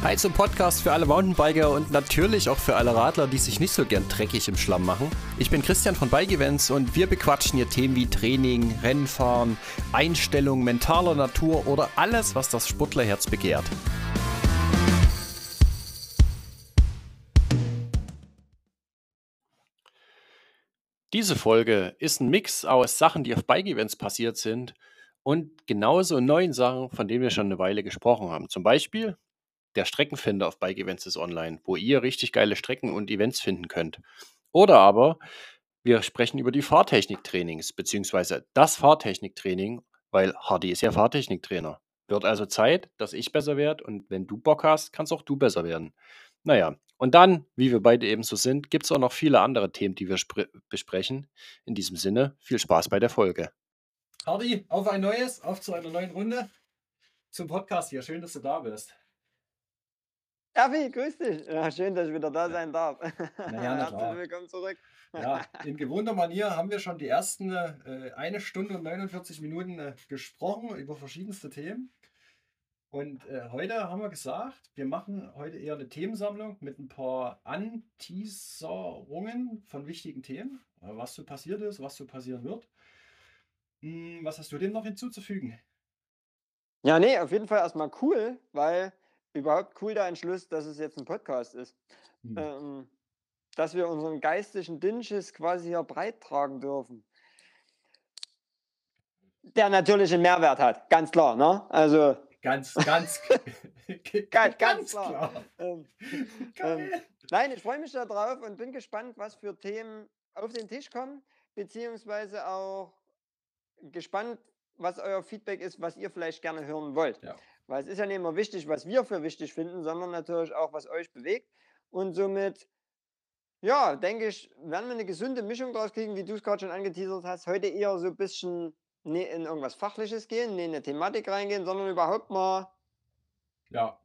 Hi zum Podcast für alle Mountainbiker und natürlich auch für alle Radler, die sich nicht so gern dreckig im Schlamm machen. Ich bin Christian von Bike Events und wir bequatschen hier Themen wie Training, Rennfahren, Einstellung, mentaler Natur oder alles, was das Sportlerherz begehrt. Diese Folge ist ein Mix aus Sachen, die auf Bike-Events passiert sind und genauso neuen Sachen, von denen wir schon eine Weile gesprochen haben. Zum Beispiel der Streckenfinder auf Bike Events ist online, wo ihr richtig geile Strecken und Events finden könnt. Oder aber wir sprechen über die Fahrtechniktrainings, beziehungsweise das Fahrtechniktraining, weil Hardy ist ja Fahrtechniktrainer. Wird also Zeit, dass ich besser werde und wenn du Bock hast, kannst auch du besser werden. Naja, und dann, wie wir beide eben so sind, gibt es auch noch viele andere Themen, die wir besprechen. In diesem Sinne, viel Spaß bei der Folge. Hardy, auf ein neues, auf zu einer neuen Runde zum Podcast hier. Schön, dass du da bist. Erfi, grüß dich. Ja, schön, dass ich wieder da sein darf. Na Herzlich willkommen zurück. Ja, in gewohnter Manier haben wir schon die ersten äh, eine Stunde und 49 Minuten äh, gesprochen über verschiedenste Themen. Und äh, heute haben wir gesagt, wir machen heute eher eine Themensammlung mit ein paar Anteaserungen von wichtigen Themen, äh, was so passiert ist, was so passieren wird. Hm, was hast du dem noch hinzuzufügen? Ja, nee, auf jeden Fall erstmal cool, weil überhaupt cool der Entschluss, dass es jetzt ein Podcast ist. Hm. Ähm, dass wir unseren geistigen Dünnschiss quasi hier breit tragen dürfen. Der natürlich einen Mehrwert hat, ganz klar, ne? Also Ganz, ganz, ganz, ganz klar. Ähm, ähm, nein, ich freue mich darauf und bin gespannt, was für Themen auf den Tisch kommen, beziehungsweise auch gespannt, was euer Feedback ist, was ihr vielleicht gerne hören wollt. Ja. Weil es ist ja nicht immer wichtig, was wir für wichtig finden, sondern natürlich auch, was euch bewegt. Und somit, ja, denke ich, werden wir eine gesunde Mischung draus kriegen, wie du es gerade schon angeteasert hast. Heute eher so ein bisschen nie in irgendwas Fachliches gehen, nie in eine Thematik reingehen, sondern überhaupt mal ja.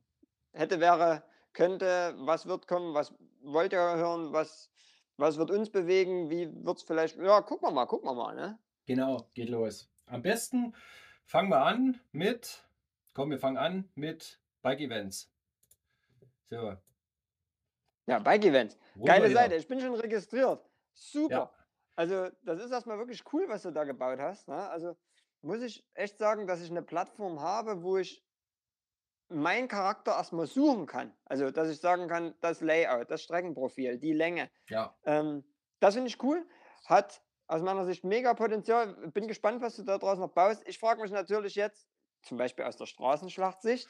hätte, wäre, könnte, was wird kommen, was wollt ihr hören, was, was wird uns bewegen, wie wird es vielleicht, ja, gucken wir mal, gucken wir mal, ne? Genau, geht los. Am besten fangen wir an mit, komm, wir fangen an mit Bike Events. So. Ja, Bike Events. Geile Seite, ich bin schon registriert. Super. Ja. Also, das ist erstmal wirklich cool, was du da gebaut hast. Ne? Also, muss ich echt sagen, dass ich eine Plattform habe, wo ich meinen Charakter erstmal suchen kann. Also, dass ich sagen kann, das Layout, das Streckenprofil, die Länge. Ja. Ähm, das finde ich cool. Hat aus meiner Sicht mega Potenzial. Bin gespannt, was du da draußen noch baust. Ich frage mich natürlich jetzt, zum Beispiel aus der Straßenschlachtsicht,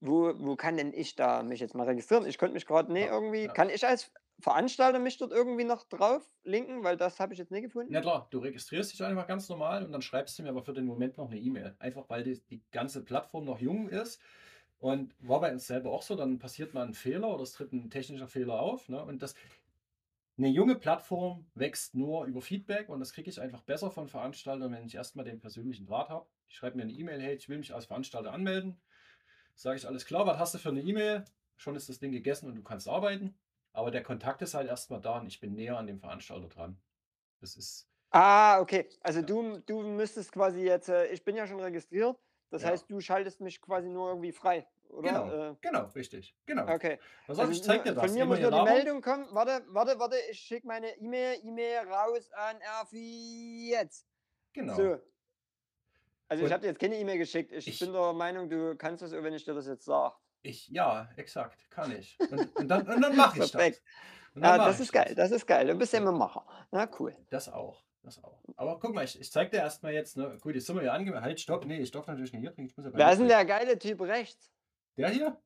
wo, wo kann denn ich da mich jetzt mal registrieren? Ich konnte mich gerade nicht irgendwie, ja. kann ich als Veranstalter mich dort irgendwie noch drauf linken, weil das habe ich jetzt nicht gefunden. Ja klar, du registrierst dich einfach ganz normal und dann schreibst du mir aber für den Moment noch eine E-Mail. Einfach weil die, die ganze Plattform noch jung ist. Und war bei uns selber auch so, dann passiert mal ein Fehler oder es tritt ein technischer Fehler auf. Ne? Und das, eine junge Plattform wächst nur über Feedback und das kriege ich einfach besser von Veranstaltern, wenn ich erstmal den persönlichen Draht habe. Ich schreibe mir eine E-Mail, hey, ich will mich als Veranstalter anmelden. Sage ich alles klar, was hast du für eine E-Mail? Schon ist das Ding gegessen und du kannst arbeiten. Aber der Kontakt ist halt erstmal da und ich bin näher an dem Veranstalter dran. Das ist. Ah, okay. Also ja. du, du müsstest quasi jetzt, äh, ich bin ja schon registriert, das ja. heißt, du schaltest mich quasi nur irgendwie frei, oder? Genau, äh, genau richtig. Genau. Okay. Was also, ich zeig dir das. Von mir muss nur die Meldung kommen. Warte, warte, warte, ich schicke meine E-Mail, E-Mail raus an Erfi jetzt. Genau. So. Also und ich habe dir jetzt keine E-Mail geschickt. Ich, ich, bin der Meinung, du kannst das, wenn ich dir das jetzt sage. Ich, ja, exakt, kann ich. Und, und dann, dann mache ich Perfekt. das. Ja, das ist geil, das ist geil. Du bist ja immer Macher. Na, cool. Das auch. Das auch. Aber guck mal, ich, ich zeig dir erstmal jetzt, ne? Gut, jetzt sind wir ja angemeldet. Halt, stopp. Nee, ich darf natürlich nicht hier trinken. Ich muss ja Wer ist denn der geile Typ rechts? Der hier?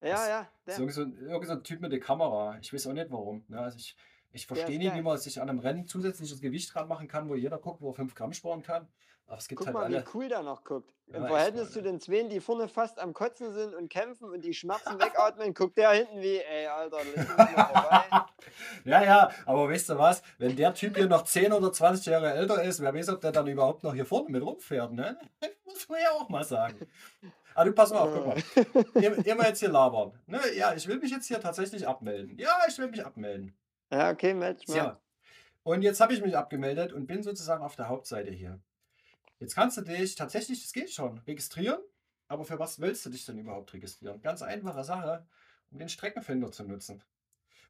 Ja, das, ja. Der. So, so, irgend so ein Typ mit der Kamera. Ich weiß auch nicht warum. Ne? Also ich, ich verstehe nicht, wie man sich an einem Rennen zusätzliches Gewicht dran machen kann, wo jeder guckt, wo er 5 Gramm sparen kann. Aber es gibt Guck halt mal, alle... wie cool der noch guckt. Im ja, Verhältnis zu den Zweien, die vorne fast am Kotzen sind und kämpfen und die Schmerzen wegatmen, guckt der hinten wie, ey, Alter, Ja, ja, aber weißt du was? Wenn der Typ hier noch 10 oder 20 Jahre älter ist, wer weiß, ob der dann überhaupt noch hier vorne mit rumfährt, ne? Muss man ja auch mal sagen. Ah, du pass mal auf, guck mal. Ihr, immer jetzt hier labern. Ne? Ja, ich will mich jetzt hier tatsächlich abmelden. Ja, ich will mich abmelden. Ja, okay, meld mal. Ja. Und jetzt habe ich mich abgemeldet und bin sozusagen auf der Hauptseite hier. Jetzt kannst du dich tatsächlich, das geht schon, registrieren Aber für was willst du dich denn überhaupt registrieren? Ganz einfache Sache, um den Streckenfinder zu nutzen.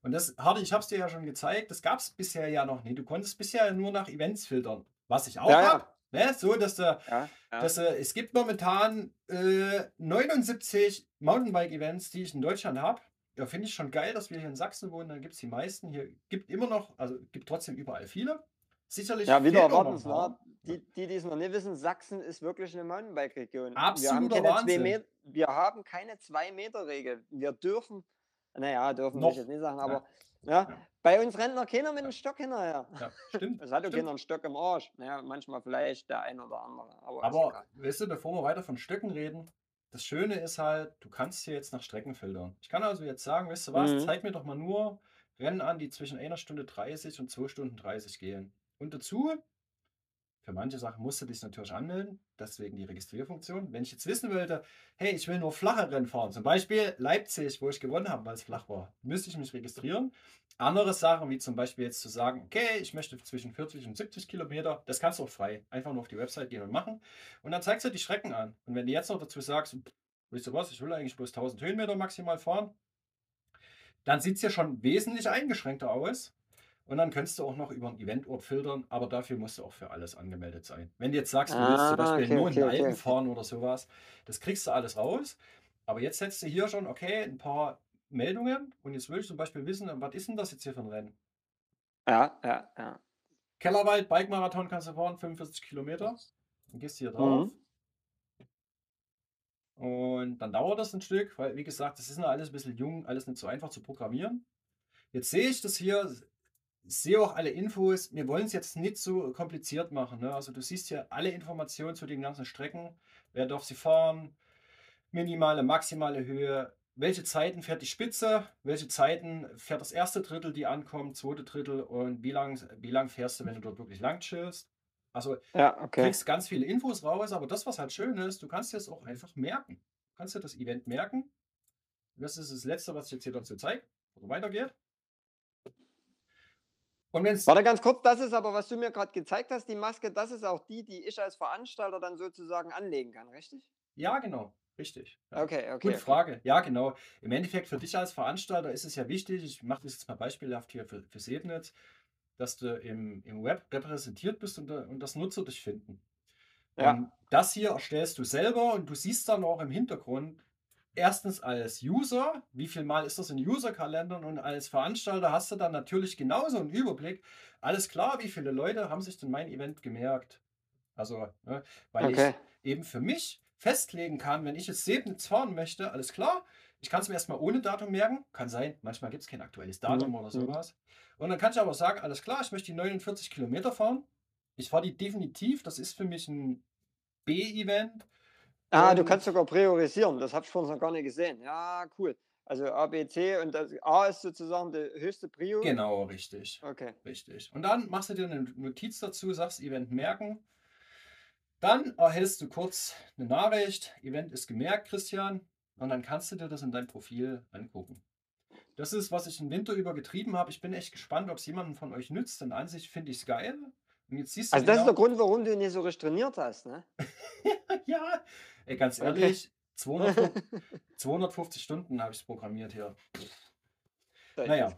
Und das, Hardy, ich habe es dir ja schon gezeigt, das gab es bisher ja noch nie. Du konntest bisher nur nach Events filtern, was ich auch Ja, ja. habe. Ne? So, dass du, Ja, ja. dass, äh, es gibt momentan äh, 79 Mountainbike-Events, die ich in Deutschland habe. Ja, finde ich schon geil, dass wir hier in Sachsen wohnen. Dann gibt es die meisten. Hier gibt immer noch, also gibt trotzdem überall viele. Sicherlich. ja, wieder ein erwartenswert. paar. Die, die, die es noch nicht wissen, Sachsen ist wirklich eine Mountainbike-Region. Wir haben Absoluter keine zwei Wahnsinn. Meter, wir haben keine Zwei-Meter-Regel. Wir dürfen, naja, dürfen ich jetzt nicht sagen, Ja. aber ja, Ja. bei uns rennt noch keiner mit dem Stock hinterher. Ja, stimmt. Es hat auch stimmt. keiner einen Stock im Arsch. Naja, manchmal vielleicht der ein oder andere. Aber, Aber weißt du, bevor wir weiter von Stöcken reden, das Schöne ist halt, du kannst hier jetzt nach Strecken filtern. Ich kann also jetzt sagen, weißt du was, Mhm. zeig mir doch mal nur Rennen an, die zwischen einer Stunde 30 und 2 Stunden 30 gehen. Und dazu, für manche Sachen musst du dich natürlich anmelden, deswegen die Registrierfunktion. Wenn ich jetzt wissen wollte, hey, ich will nur flache Rennen fahren, zum Beispiel Leipzig, wo ich gewonnen habe, weil es flach war, müsste ich mich registrieren. Andere Sachen, wie zum Beispiel jetzt zu sagen, okay, ich möchte zwischen 40 und 70 Kilometer, das kannst du auch frei. Einfach nur auf die Website gehen und machen. Und dann zeigst du die Strecken an. Und wenn du jetzt noch dazu sagst, weißt du was, ich will eigentlich bloß 1000 Höhenmeter maximal fahren, dann sieht es ja schon wesentlich eingeschränkter aus. Und dann könntest du auch noch über einen Eventort filtern, aber dafür musst du auch für alles angemeldet sein. Wenn du jetzt sagst, du willst zum Ah, Beispiel okay, nur in den okay, Alpen okay. fahren oder sowas, das kriegst du alles raus. Aber jetzt setzt du hier schon, okay, ein paar Meldungen und jetzt will ich zum Beispiel wissen, was ist denn das jetzt hier für ein Rennen? Ja, ja, ja. Kellerwald, Bike-Marathon kannst du fahren, 45 Kilometer. Dann gehst du hier drauf. Mhm. Und dann dauert das ein Stück, weil, wie gesagt, das ist noch alles ein bisschen jung, alles nicht so einfach zu programmieren. Jetzt sehe ich das hier, sehe auch alle Infos. Wir wollen es jetzt nicht so kompliziert machen. Ne? Also du siehst hier alle Informationen zu den ganzen Strecken. Wer darf sie fahren? Minimale, maximale Höhe. Welche Zeiten fährt die Spitze? Welche Zeiten fährt das erste Drittel, die ankommt, zweite Drittel und wie lang, wie lang fährst du, wenn du dort wirklich lang chillst? Also Ja, Du okay. kriegst ganz viele Infos raus, aber das, was halt schön ist, du kannst dir das auch einfach merken. Du kannst dir das Event merken. Das ist das Letzte, was ich jetzt hier dazu zeige, wo weitergeht. Und wenn es. Warte ganz kurz, das ist aber, was du mir gerade gezeigt hast, die Maske, das ist auch die, die ich als Veranstalter dann sozusagen anlegen kann, richtig? Ja, genau. Richtig. Ja. Okay, okay. Gute okay. Frage. Ja, genau. Im Endeffekt für dich als Veranstalter ist es ja wichtig, ich mache das jetzt mal beispielhaft hier für, für Sebnitz, dass du im, im Web repräsentiert bist und, und das Nutzer dich finden. Ja. Und das hier erstellst du selber und du siehst dann auch im Hintergrund, erstens als User, wie viel Mal ist das in User-Kalendern und als Veranstalter hast du dann natürlich genauso einen Überblick. Alles klar, wie viele Leute haben sich denn mein Event gemerkt? Also, ne, weil Okay. ich eben für mich festlegen kann, wenn ich jetzt Sebnitz fahren möchte, alles klar, ich kann es mir erstmal ohne Datum merken. Kann sein, manchmal gibt es kein aktuelles Datum Mhm, oder sowas. Und dann kann ich aber sagen, alles klar, ich möchte die 49 Kilometer fahren. Ich fahre die definitiv, das ist für mich ein B-Event. Ah, du Und- kannst sogar priorisieren, das habe ich vorhin noch gar nicht gesehen. Ja, cool. Also A, B, C und das A ist sozusagen die höchste Prio. Genau, richtig. Okay. Richtig. Und dann machst du dir eine Notiz dazu, sagst Event merken. Dann erhältst du kurz eine Nachricht, Event ist gemerkt, Christian. Und dann kannst du dir das in deinem Profil angucken. Das ist, was ich im Winter über getrieben habe. Ich bin echt gespannt, ob es jemanden von euch nützt. Denn an sich finde ich es geil. Und jetzt siehst du Also das ist der Grund, warum du ihn nicht so richtig trainiert hast, ne? ja, ey, ganz Okay. ehrlich, 250, 250 Stunden habe ich es programmiert hier. Das Naja.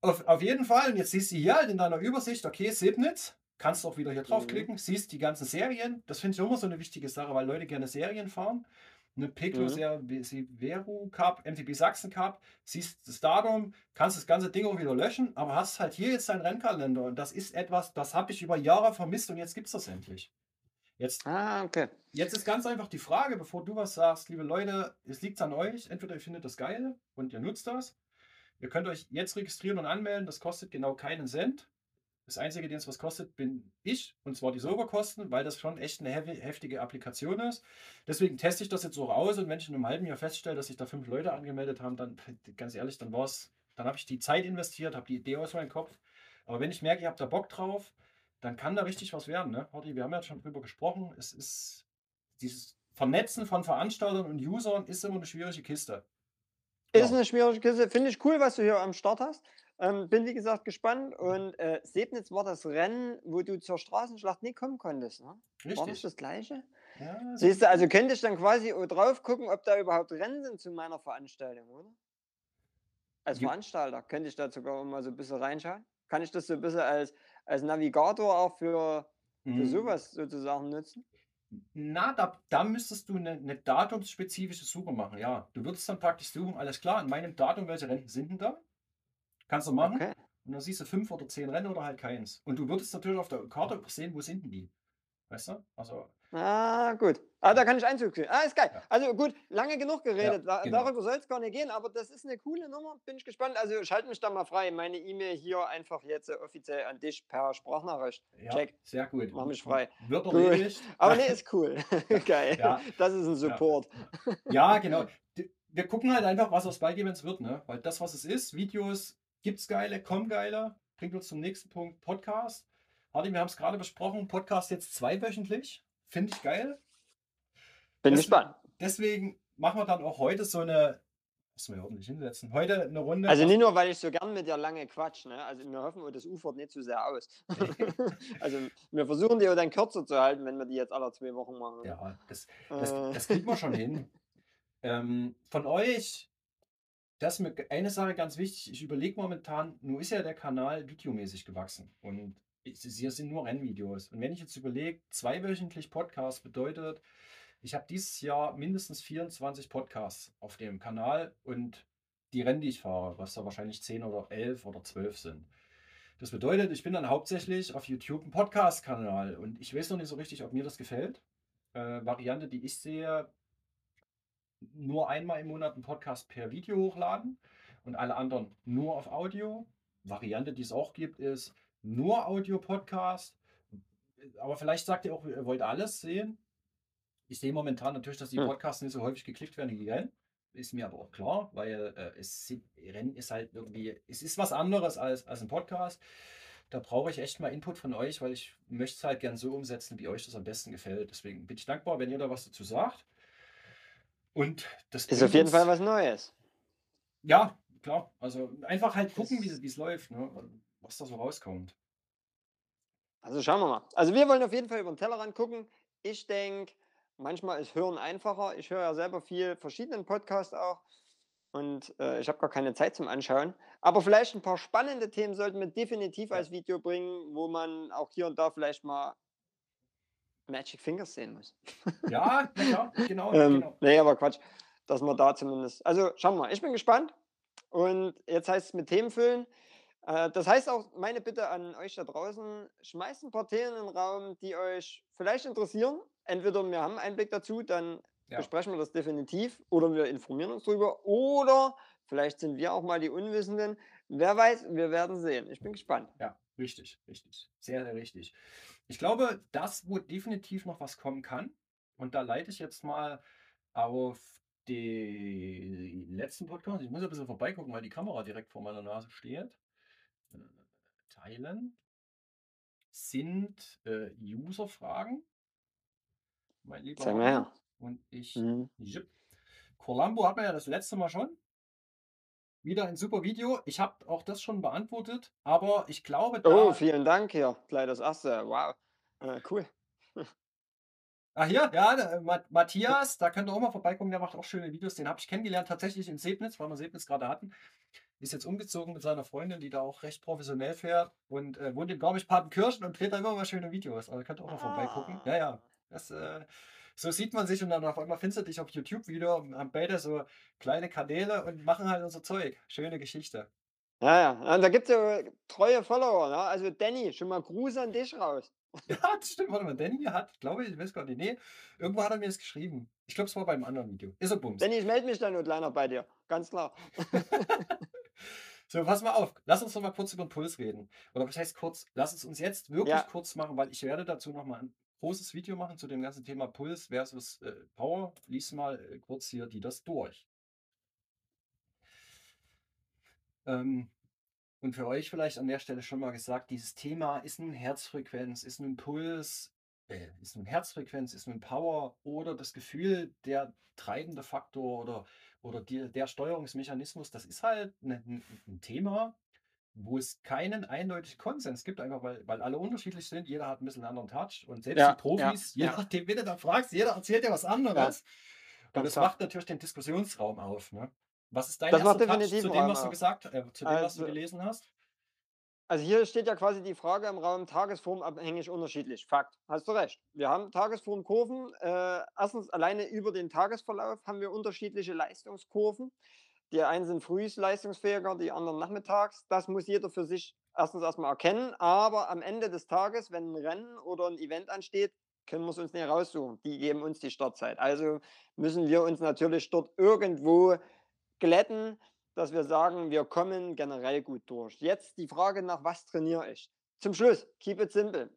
Auf, auf jeden Fall, und jetzt siehst du hier halt in deiner Übersicht, okay, Sebnitz, kannst du auch wieder hier Mhm. draufklicken, siehst die ganzen Serien. Das finde ich immer so eine wichtige Sache, weil Leute gerne Serien fahren. Eine Piclo Mhm. Cup, MTB Sachsen Cup, siehst das Datum, kannst das ganze Ding auch wieder löschen, aber hast halt hier jetzt deinen Rennkalender und das ist etwas, das habe ich über Jahre vermisst und jetzt gibt es das endlich. Jetzt Ah, okay. Jetzt ist ganz einfach die Frage, bevor du was sagst, liebe Leute, es liegt an euch. Entweder ihr findet das geil und ihr nutzt das. Ihr könnt euch jetzt registrieren und anmelden. Das kostet genau keinen Cent. Das Einzige, den es was kostet, bin ich. Und zwar die Serverkosten, weil das schon echt eine heftige Applikation ist. Deswegen teste ich das jetzt auch aus. Und wenn ich in einem halben Jahr feststelle, dass sich da fünf Leute angemeldet haben, dann ganz ehrlich, dann war es, dann habe ich die Zeit investiert, habe die Idee aus meinem Kopf. Aber wenn ich merke, ihr habt da Bock drauf, dann kann da richtig was werden. Ne? Horti, wir haben ja schon drüber gesprochen. Es ist dieses Vernetzen von Veranstaltern und Usern ist immer eine schwierige Kiste. Ist Ja. eine schwierige Kiste. Finde ich cool, was du hier am Start hast. Ähm, bin wie gesagt gespannt. Und äh, Sebnitz war das Rennen, wo du zur Straßenschlacht nie kommen konntest. Ne? War das das gleiche? Ja, Siehst du, also könnte ich dann quasi drauf gucken, ob da überhaupt Rennen sind zu meiner Veranstaltung, oder? Als. Veranstalter könnte ich da sogar mal so ein bisschen reinschauen. Kann ich das so ein bisschen als, als Navigator auch für, für mhm. sowas sozusagen nutzen? Na, da, da müsstest du eine, eine datumsspezifische Suche machen, ja. Du würdest dann praktisch suchen, alles klar, an meinem Datum, welche Rennen sind denn da? Kannst du machen. Okay. Und dann siehst du fünf oder zehn Rennen oder halt keins. Und du würdest natürlich auf der Karte sehen, wo sind denn die. Weißt du? Also Ah, gut. Ah, da kann ich Einzug sehen. Ah, ist geil. Ja. Also gut, lange genug geredet. Ja, genau. Darüber soll es gar nicht gehen, aber das ist eine coole Nummer. Bin ich gespannt. Also schalte mich da mal frei. Meine E-Mail hier einfach jetzt offiziell an dich per Sprachnachricht. Ja, Check. Sehr gut. Mach mich frei. Wird erledigt. Aber nee, ist cool. geil. Ja. Das ist ein Support. Ja, genau. Wir gucken halt einfach, was aus Bike Events wird, ne? Weil das, was es ist, Videos gibt's geile, kommen geile. Bringt uns zum nächsten Punkt Podcast. Hardy, wir haben es gerade besprochen, Podcast jetzt zweiwöchentlich. Finde ich geil. Bin Des gespannt. Deswegen machen wir dann auch heute so eine. Müssen wir ordentlich hinsetzen. Heute eine Runde. Also nicht nur, weil ich so gern mit dir lange quatsch. Ne? Also wir hoffen, das ufert nicht zu sehr aus. also wir versuchen die auch dann kürzer zu halten, wenn wir die jetzt alle zwei Wochen machen. Ja, das, das, äh. das kriegen wir schon hin. Ähm, von euch, das ist mir eine Sache ganz wichtig. Ich überlege momentan, nun ist ja der Kanal videomäßig gewachsen. Und hier sind nur Rennvideos. Und wenn ich jetzt überlege, zweiwöchentlich Podcast bedeutet, ich habe dieses Jahr mindestens 24 Podcasts auf dem Kanal und die Rennen, die ich fahre, was da wahrscheinlich 10 oder 11 oder 12 sind. Das bedeutet, ich bin dann hauptsächlich auf YouTube ein Podcast-Kanal und ich weiß noch nicht so richtig, ob mir das gefällt. Äh, Variante, die ich sehe, nur einmal im Monat einen Podcast per Video hochladen und alle anderen nur auf Audio. Variante, die es auch gibt, ist nur Audio-Podcast. Aber vielleicht sagt ihr auch, ihr wollt alles sehen. Ich sehe momentan natürlich, dass die hm. Podcasts nicht so häufig geklickt werden wie Rennen. Ist mir aber auch klar, weil äh, es Rennen ist halt irgendwie, es ist was anderes als, als ein Podcast. Da brauche ich echt mal Input von euch, weil ich möchte es halt gern so umsetzen, wie euch das am besten gefällt. Deswegen bin ich dankbar, wenn ihr da was dazu sagt. Und das ist auf jeden uns, Fall was Neues. Ja, klar. Also einfach halt gucken, wie es läuft. Ne? Was da so rauskommt. Also schauen wir mal. Also wir wollen auf jeden Fall über den Tellerrand gucken. Ich denke, manchmal ist Hören einfacher. Ich höre ja selber viel verschiedenen Podcasts auch und äh, ich habe gar keine Zeit zum Anschauen. Aber vielleicht ein paar spannende Themen sollten wir definitiv als Video bringen, wo man auch hier und da vielleicht mal Magic Fingers sehen muss. Ja, ja genau. ähm, genau. Nee, aber Quatsch, dass man da zumindest. Also schauen wir mal, ich bin gespannt. Und jetzt heißt es mit Themen füllen. Äh, das heißt auch, meine Bitte an euch da draußen, schmeißt ein paar Themen in den Raum, die euch vielleicht interessieren. Entweder wir haben einen Blick dazu, dann ja. besprechen wir das definitiv oder wir informieren uns drüber oder vielleicht sind wir auch mal die Unwissenden. Wer weiß, wir werden sehen. Ich bin gespannt. Ja, richtig, richtig. Sehr, sehr richtig. Ich glaube, das, wo definitiv noch was kommen kann, und da leite ich jetzt mal auf die letzten Podcast. Ich muss ein bisschen vorbeigucken, weil die Kamera direkt vor meiner Nase steht teilen sind äh, User-Fragen. Mein lieber Sag mal her. Und ich. Mhm. Columbo hat man ja das letzte Mal schon. Wieder ein super Video. Ich habe auch das schon beantwortet, aber ich glaube. oh, vielen Dank hier. Gleich das erste. Wow. Äh, cool. Ach hier, ja, äh, Matthias, da könnt ihr auch mal vorbeikommen, der macht auch schöne Videos. Den habe ich kennengelernt, tatsächlich in Sebnitz, weil wir Sebnitz gerade hatten ist jetzt umgezogen mit seiner Freundin, die da auch recht professionell fährt und äh, wohnt in Garmisch-Partenkirchen und dreht da immer mal schöne Videos. Also könnt ihr auch mal ah. vorbeigucken. Ja, ja. Das, äh, so sieht man sich und dann auf einmal findest du dich auf YouTube wieder und haben beide so kleine Kanäle und machen halt unser Zeug. Schöne Geschichte. Ja, ja. Und da gibt es ja treue Follower. Ne? Also Danny, schon mal Gruß an dich raus. Ja, das stimmt. Warte mal, Danny hat, glaube ich, ich weiß gar nicht, nee, irgendwo hat er mir das geschrieben. Ich glaube, es war beim anderen Video. Ist er Bums. Danny, ich melde mich dann nur kleiner bei dir. Ganz klar. So, pass mal auf. Lass uns noch mal kurz über den Puls reden. Oder was heißt kurz? Lass es uns jetzt wirklich Ja. kurz machen, weil ich werde dazu noch mal ein großes Video machen zu dem ganzen Thema Puls versus äh, Power. Lies mal äh, kurz hier die das durch. Ähm, und für euch vielleicht an der Stelle schon mal gesagt, dieses Thema ist nun Herzfrequenz, ist nun Puls, äh, ist nun Herzfrequenz, ist nun Power oder das Gefühl, der treibende Faktor oder oder die, der Steuerungsmechanismus, das ist halt ein, ne, ein Thema, wo es keinen eindeutigen Konsens gibt, einfach weil, weil alle unterschiedlich sind. Jeder hat ein bisschen einen anderen Touch und selbst Ja, die Profis, ja, je nachdem, wen du da fragst, jeder erzählt dir was anderes. und das macht natürlich den Diskussionsraum auf. Ne? Was ist dein Das erster Touch definitiv zu dem, was du gesagt äh, zu dem, was du Also- gelesen hast? Also hier steht ja quasi die Frage im Raum tagesformabhängig unterschiedlich. Fakt. Hast du recht. Wir haben Tagesformkurven. Äh, erstens alleine über den Tagesverlauf haben wir unterschiedliche Leistungskurven. Die einen sind frühs leistungsfähiger, die anderen nachmittags. Das muss jeder für sich erstens erstmal erkennen. Aber am Ende des Tages, wenn ein Rennen oder ein Event ansteht, können wir es uns nicht raussuchen. Die geben uns die Startzeit. Also müssen wir uns natürlich dort irgendwo glätten, dass wir sagen, wir kommen generell gut durch. Jetzt die Frage nach, was trainiere ich? Zum Schluss, keep it simple.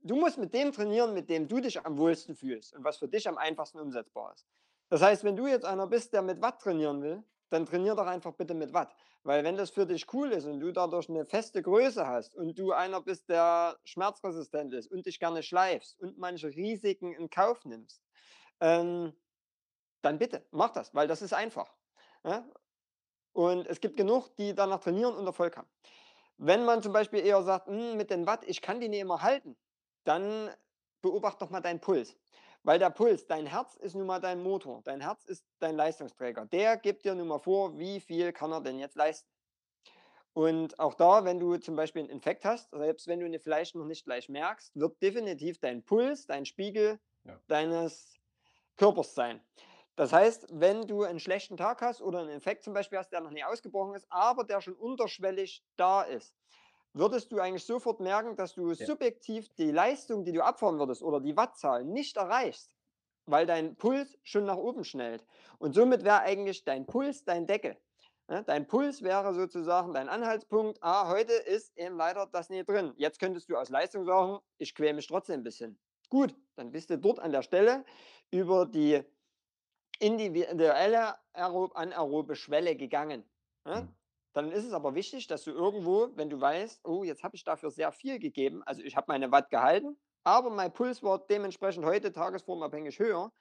Du musst mit dem trainieren, mit dem du dich am wohlsten fühlst und was für dich am einfachsten umsetzbar ist. Das heißt, wenn du jetzt einer bist, der mit Watt trainieren will, dann trainier doch einfach bitte mit Watt. Weil wenn das für dich cool ist und du dadurch eine feste Größe hast und du einer bist, der schmerzresistent ist und dich gerne schleifst und manche Risiken in Kauf nimmst, ähm, dann bitte, mach das, weil das ist einfach. Ja? Und es gibt genug, die danach trainieren und Erfolg haben. Wenn man zum Beispiel eher sagt, "Hm, mit den Watt, ich kann die nicht immer halten, dann beobachte doch mal deinen Puls. Weil der Puls, dein Herz ist nun mal dein Motor, dein Herz ist dein Leistungsträger. Der gibt dir nun mal vor, wie viel kann er denn jetzt leisten. Und auch da, wenn du zum Beispiel einen Infekt hast, selbst wenn du ihn vielleicht noch nicht gleich merkst, wird definitiv dein Puls, dein Spiegel Ja. deines Körpers sein. Das heißt, wenn du einen schlechten Tag hast oder einen Infekt zum Beispiel hast, der noch nie ausgebrochen ist, aber der schon unterschwellig da ist, würdest du eigentlich sofort merken, dass du Ja. subjektiv die Leistung, die du abfahren würdest oder die Wattzahl nicht erreichst, weil dein Puls schon nach oben schnellt. Und somit wäre eigentlich dein Puls dein Deckel. Ne? Dein Puls wäre sozusagen dein Anhaltspunkt. Ah, heute ist eben leider das nicht drin. Jetzt könntest du aus Leistung sagen, ich quäle mich trotzdem ein bisschen. Gut, dann bist du dort an der Stelle über die individuelle aerob anaerobe Schwelle gegangen. Ne? Mhm. Dann ist es aber wichtig, dass du irgendwo, wenn du weißt, oh, jetzt habe ich dafür sehr viel gegeben, also ich habe meine Watt gehalten, aber mein Puls war dementsprechend heute tagesformabhängig höher,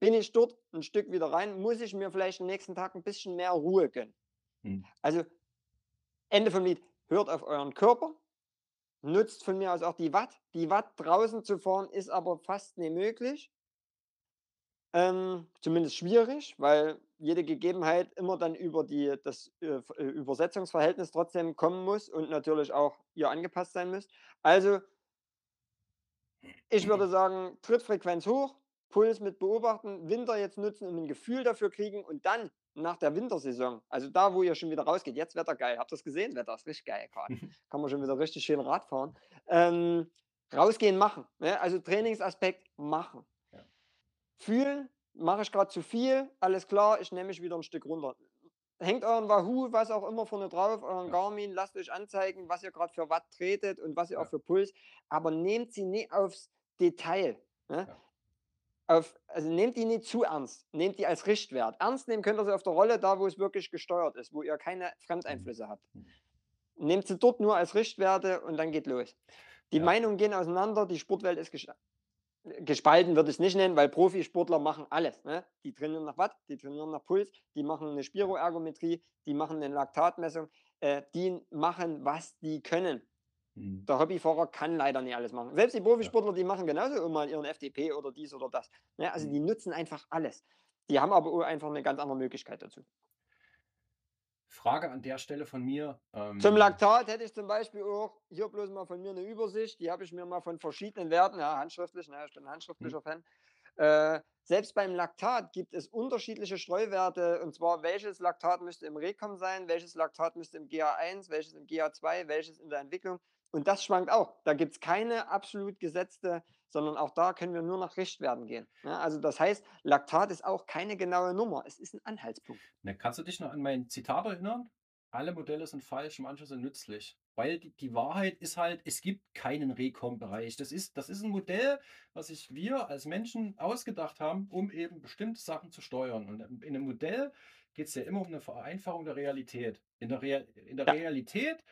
bin ich dort ein Stück wieder rein, muss ich mir vielleicht den nächsten Tag ein bisschen mehr Ruhe gönnen. Mhm. Also Ende vom Lied, hört auf euren Körper, nutzt von mir aus auch die Watt. Die Watt draußen zu fahren ist aber fast nicht möglich. Ähm, zumindest schwierig, weil jede Gegebenheit immer dann über die, das äh, äh, Übersetzungsverhältnis trotzdem kommen muss und natürlich auch ihr angepasst sein muss. Also, ich würde sagen, Trittfrequenz hoch, Puls mit beobachten, Winter jetzt nutzen und ein Gefühl dafür kriegen und dann nach der Wintersaison, also da, wo ihr schon wieder rausgeht, jetzt Wetter geil, habt ihr das gesehen? Wetter ist richtig geil gerade. Kann man schon wieder richtig schön Rad fahren. Ähm, rausgehen, machen. Ne? Also Trainingsaspekt, machen. Fühlen, mache ich gerade zu viel, alles klar, ich nehme mich wieder ein Stück runter. Hängt euren Wahoo, was auch immer vorne drauf, euren Ja. Garmin, lasst euch anzeigen, was ihr gerade für Watt tretet und was ihr Ja. auch für Puls, aber nehmt sie nicht aufs Detail. Ne? Ja. Auf, also nehmt die nicht zu ernst, nehmt die als Richtwert. Ernst nehmen könnt ihr sie auf der Rolle, da wo es wirklich gesteuert ist, wo ihr keine Fremdeinflüsse habt. Mhm. Nehmt sie dort nur als Richtwerte und dann geht los. Die. Meinungen gehen auseinander, die Sportwelt ist gespalten, würde ich es nicht nennen, weil Profisportler machen alles. Ne? Die trainieren nach Watt, die trainieren nach Puls, die machen eine Spiroergometrie, die machen eine Laktatmessung, äh, die machen, was die können. Mhm. Der Hobbyfahrer kann leider nicht alles machen. Selbst die Profisportler, die machen genauso immer ihren FDP oder dies oder das. Ne? Also Mhm. die nutzen einfach alles. Die haben aber einfach eine ganz andere Möglichkeit dazu. Frage an der Stelle von mir. Ähm, Zum Laktat hätte ich zum Beispiel auch hier bloß mal von mir eine Übersicht. Die habe ich mir mal von verschiedenen Werten, ja, handschriftlich, ne, ich bin ein handschriftlicher Fan. Äh, selbst beim Laktat gibt es unterschiedliche Streuwerte und zwar welches Laktat müsste im Rekom sein, welches Laktat müsste im GA1, welches im GA2, welches in der Entwicklung. Und das schwankt auch. Da gibt es keine absolut gesetzte, sondern auch da können wir nur nach Richtwerten gehen. Ja, also das heißt, Laktat ist auch keine genaue Nummer. Es ist ein Anhaltspunkt. Ne, kannst du dich noch an mein Zitat erinnern? Alle Modelle sind falsch, manche sind nützlich. Weil die, die Wahrheit ist halt, es gibt keinen Recom-Bereich. Das ist, das ist ein Modell, was sich wir als Menschen ausgedacht haben, um eben bestimmte Sachen zu steuern. Und in einem Modell geht es ja immer um eine Vereinfachung der Realität. In der, Real, in der Ja. Realität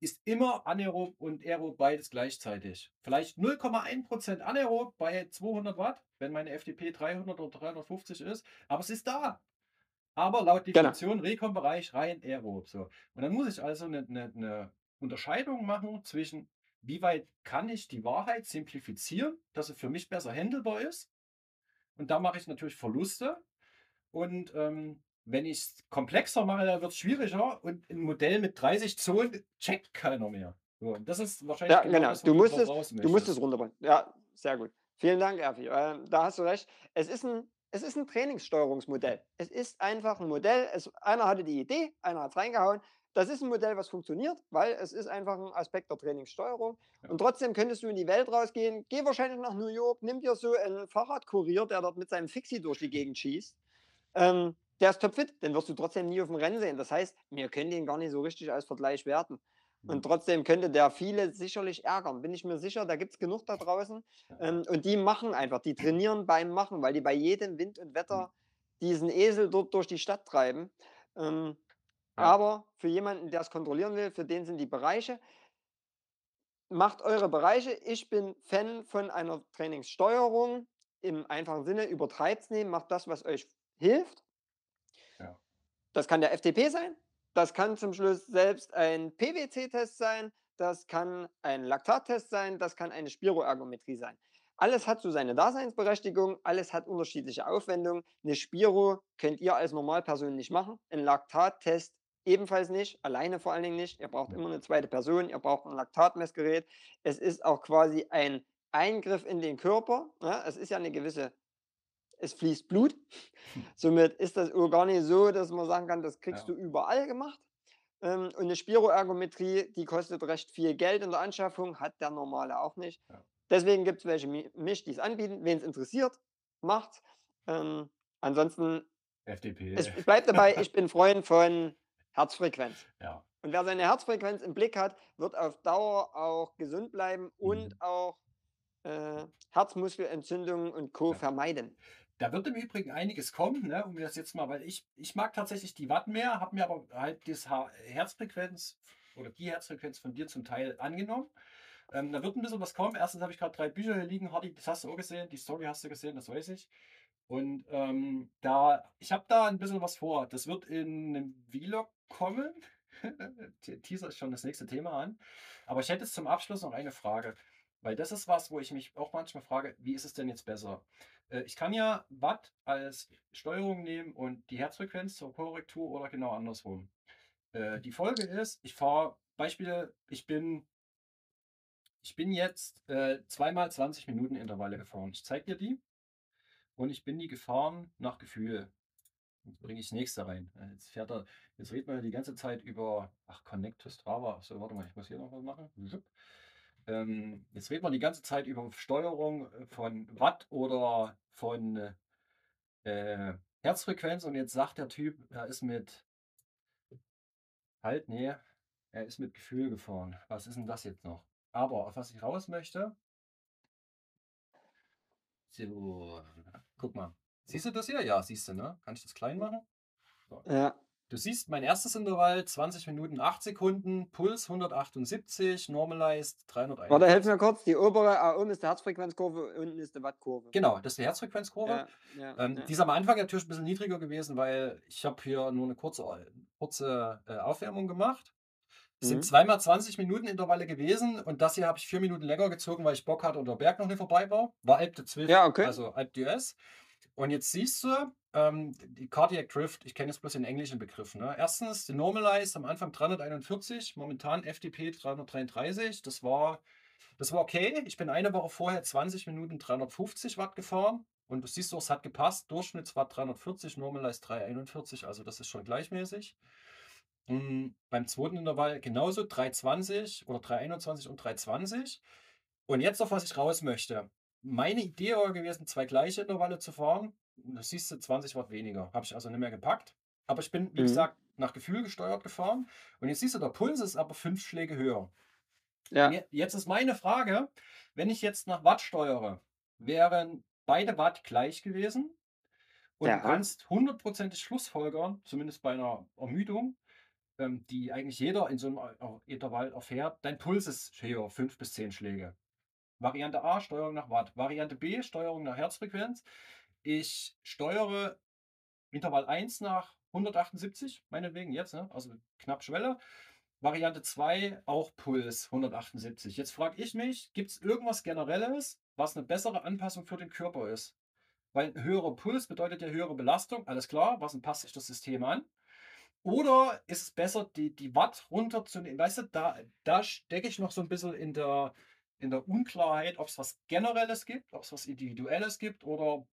ist immer anaerob und aerob beides gleichzeitig. Vielleicht 0,1% anaerob bei 200 Watt, wenn meine FDP 300 oder 350 ist, aber es ist da. Aber laut genau. Definition genau. Recon-Bereich rein aerob. So. Und dann muss ich also eine, eine, eine Unterscheidung machen zwischen, wie weit kann ich die Wahrheit simplifizieren, dass sie für mich besser handelbar ist. Und da mache ich natürlich Verluste. Und ähm, wenn ich es komplexer mache, dann wird es schwieriger. Und ein Modell mit 30 Zonen checkt keiner mehr. So, das ist wahrscheinlich ja, genau, genau. Das, du, musst es, du musst es runterbringen. Ja, sehr gut. Vielen Dank, Erfi. Äh, da hast du recht. Es ist ein es ist ein Trainingssteuerungsmodell. Es ist einfach ein Modell. Es, einer hatte die Idee, einer hat es reingehauen. Das ist ein Modell, was funktioniert, weil es ist einfach ein Aspekt der Trainingssteuerung. Ja. Und trotzdem könntest du in die Welt rausgehen, geh wahrscheinlich nach New York, nimm dir so einen Fahrradkurier, der dort mit seinem Fixie durch die Gegend schießt. Ähm, der ist topfit, den wirst du trotzdem nie auf dem Rennen sehen. Das heißt, wir können den gar nicht so richtig als Vergleich werten. Und mhm. trotzdem könnte der viele sicherlich ärgern. Bin ich mir sicher, da gibt es genug da draußen. Ähm, und die machen einfach, die trainieren beim Machen, weil die bei jedem Wind und Wetter mhm. diesen Esel dort durch die Stadt treiben. Ähm. Aber für jemanden, der es kontrollieren will, für den sind die Bereiche. Macht eure Bereiche. Ich bin Fan von einer Trainingssteuerung. Im einfachen Sinne, übertreibt es nicht, macht das, was euch hilft. Das kann der FTP sein, das kann zum Schluss selbst ein PwC-Test sein, das kann ein Laktattest sein, das kann eine Spiroergometrie sein. Alles hat so seine Daseinsberechtigung, alles hat unterschiedliche Aufwendungen. Eine Spiro könnt ihr als Normalperson nicht machen, ein Laktattest ebenfalls nicht, alleine vor allen Dingen nicht. Ihr braucht immer eine zweite Person, ihr braucht ein Laktatmessgerät. Es ist auch quasi ein Eingriff in den Körper. Ja, es ist ja eine gewisse es fließt Blut. Hm. Somit ist das gar nicht so, dass man sagen kann, das kriegst ja. du überall gemacht. Ähm, und eine Spiroergometrie, die kostet recht viel Geld in der Anschaffung, hat der normale auch nicht. Ja. Deswegen gibt es welche mich, die es anbieten. Wen es interessiert, macht. Ähm, ansonsten, FDP. Es bleibt dabei, ich bin Freund von Herzfrequenz. Ja. Und wer seine Herzfrequenz im Blick hat, wird auf Dauer auch gesund bleiben und mhm. auch äh, Herzmuskelentzündungen und Co. Ja. vermeiden. Da wird im Übrigen einiges kommen, ne, um das jetzt mal, weil ich, ich mag tatsächlich die Watt mehr, habe mir aber halt das Herzfrequenz oder die Herzfrequenz von dir zum Teil angenommen. Ähm, da wird ein bisschen was kommen. Erstens habe ich gerade drei Bücher hier liegen, Hardy, das hast du auch gesehen, die Story hast du gesehen, das weiß ich. Und ähm, da, ich habe da ein bisschen was vor. Das wird in einem Vlog kommen. Teaser ist schon das nächste Thema an. Aber ich hätte jetzt zum Abschluss noch eine Frage. Weil das ist was, wo ich mich auch manchmal frage, wie ist es denn jetzt besser? Äh, ich kann ja Watt als Steuerung nehmen und die Herzfrequenz zur Korrektur oder genau andersrum. Äh, die Folge ist, ich fahre, Beispiele, ich bin, ich bin jetzt äh, zweimal 20 Minuten Intervalle gefahren. Ich zeige dir die und ich bin die gefahren nach Gefühl. Jetzt bringe ich das nächste rein. Jetzt fährt er, jetzt redet man ja die ganze Zeit über, ach, Connect to Strava. So, warte mal, ich muss hier noch was machen. Ähm, jetzt redet man die ganze Zeit über Steuerung äh, von Watt oder von äh, Herzfrequenz und jetzt sagt der Typ, er ist mit halt, nee, er ist mit Gefühl gefahren. Was ist denn das jetzt noch? Aber auf was ich raus möchte, so, guck mal. Siehst du das hier? Ja, siehst du, ne? Kann ich das klein machen? So. Ja. Du siehst mein erstes Intervall, 20 Minuten, 8 Sekunden, Puls 178, Normalized 301. Warte, helf mir kurz. Die obere, ah, oben ist die Herzfrequenzkurve, unten ist die Wattkurve. Genau, das ist die Herzfrequenzkurve. Ja, ja, ähm, ja. Die ist am Anfang natürlich ein bisschen niedriger gewesen, weil ich habe hier nur eine kurze, kurze äh, Aufwärmung gemacht. Es mhm. sind zweimal 20 Minuten Intervalle gewesen und das hier habe ich vier Minuten länger gezogen, weil ich Bock hatte und der Berg noch nicht vorbei war. War Alp de Zwift, ja, okay. also Alp d'Huez. Und jetzt siehst du, ähm, die Cardiac Drift, ich kenne jetzt bloß den englischen Begriff. Ne? Erstens, die Normalized am Anfang 341, momentan FDP 333. Das war, das war okay. Ich bin eine Woche vorher 20 Minuten 350 Watt gefahren. Und du siehst doch, es hat gepasst. Durchschnittswatt 340, Normalized 341, also das ist schon gleichmäßig. Und hm, beim zweiten Intervall genauso 320 oder 321 und 320. Und jetzt auf was ich raus möchte. Meine Idee war gewesen, zwei gleiche Intervalle zu fahren. Das siehst du 20 Watt weniger. Habe ich also nicht mehr gepackt. Aber ich bin, wie mhm. gesagt, nach Gefühl gesteuert gefahren. Und jetzt siehst du, der Puls ist aber fünf Schläge höher. Ja. Jetzt ist meine Frage, wenn ich jetzt nach Watt steuere, wären beide Watt gleich gewesen. Und ja. du kannst hundertprozentig Schlussfolgern, zumindest bei einer Ermüdung, ähm, die eigentlich jeder in so einem Intervall erfährt, dein Puls ist höher, fünf bis zehn Schläge. Variante A, Steuerung nach Watt. Variante B, Steuerung nach Herzfrequenz. Ich steuere Intervall 1 nach 178, meinetwegen jetzt, ne? also knapp Schwelle. Variante 2 auch Puls 178. Jetzt frage ich mich, gibt es irgendwas Generelles, was eine bessere Anpassung für den Körper ist? Weil höherer Puls bedeutet ja höhere Belastung, alles klar, was passt sich das System an? Oder ist es besser, die, die Watt runterzunehmen? Weißt du, da, da stecke ich noch so ein bisschen in der, in der Unklarheit, ob es was Generelles gibt, ob es was Individuelles gibt oder.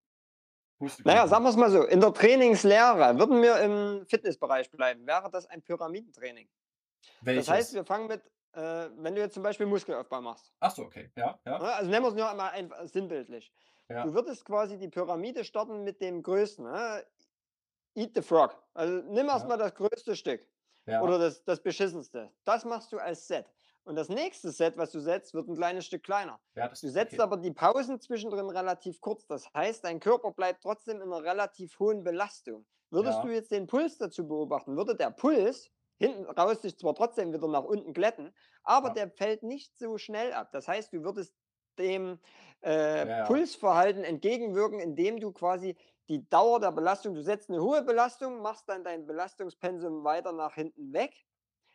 Naja, sagen wir es mal so: In der Trainingslehre würden wir im Fitnessbereich bleiben, wäre das ein Pyramidentraining. Welches? Das heißt, wir fangen mit, äh, wenn du jetzt zum Beispiel Muskelaufbau machst. Ach so, okay, ja. ja. Ne, also nennen wir es nur einmal einfach sinnbildlich. Ja. Du würdest quasi die Pyramide starten mit dem größten. Ne? Eat the Frog. Also nimm erstmal ja. das größte Stück. Ja. Oder das, das beschissenste. Das machst du als Set. Und das nächste Set, was du setzt, wird ein kleines Stück kleiner. Ja, du setzt okay. aber die Pausen zwischendrin relativ kurz. Das heißt, dein Körper bleibt trotzdem in einer relativ hohen Belastung. Würdest ja. du jetzt den Puls dazu beobachten, würde der Puls hinten raus sich zwar trotzdem wieder nach unten glätten, aber ja. der fällt nicht so schnell ab. Das heißt, du würdest dem äh, Pulsverhalten entgegenwirken, indem du quasi die Dauer der Belastung, du setzt eine hohe Belastung, machst dann dein Belastungspensum weiter nach hinten weg.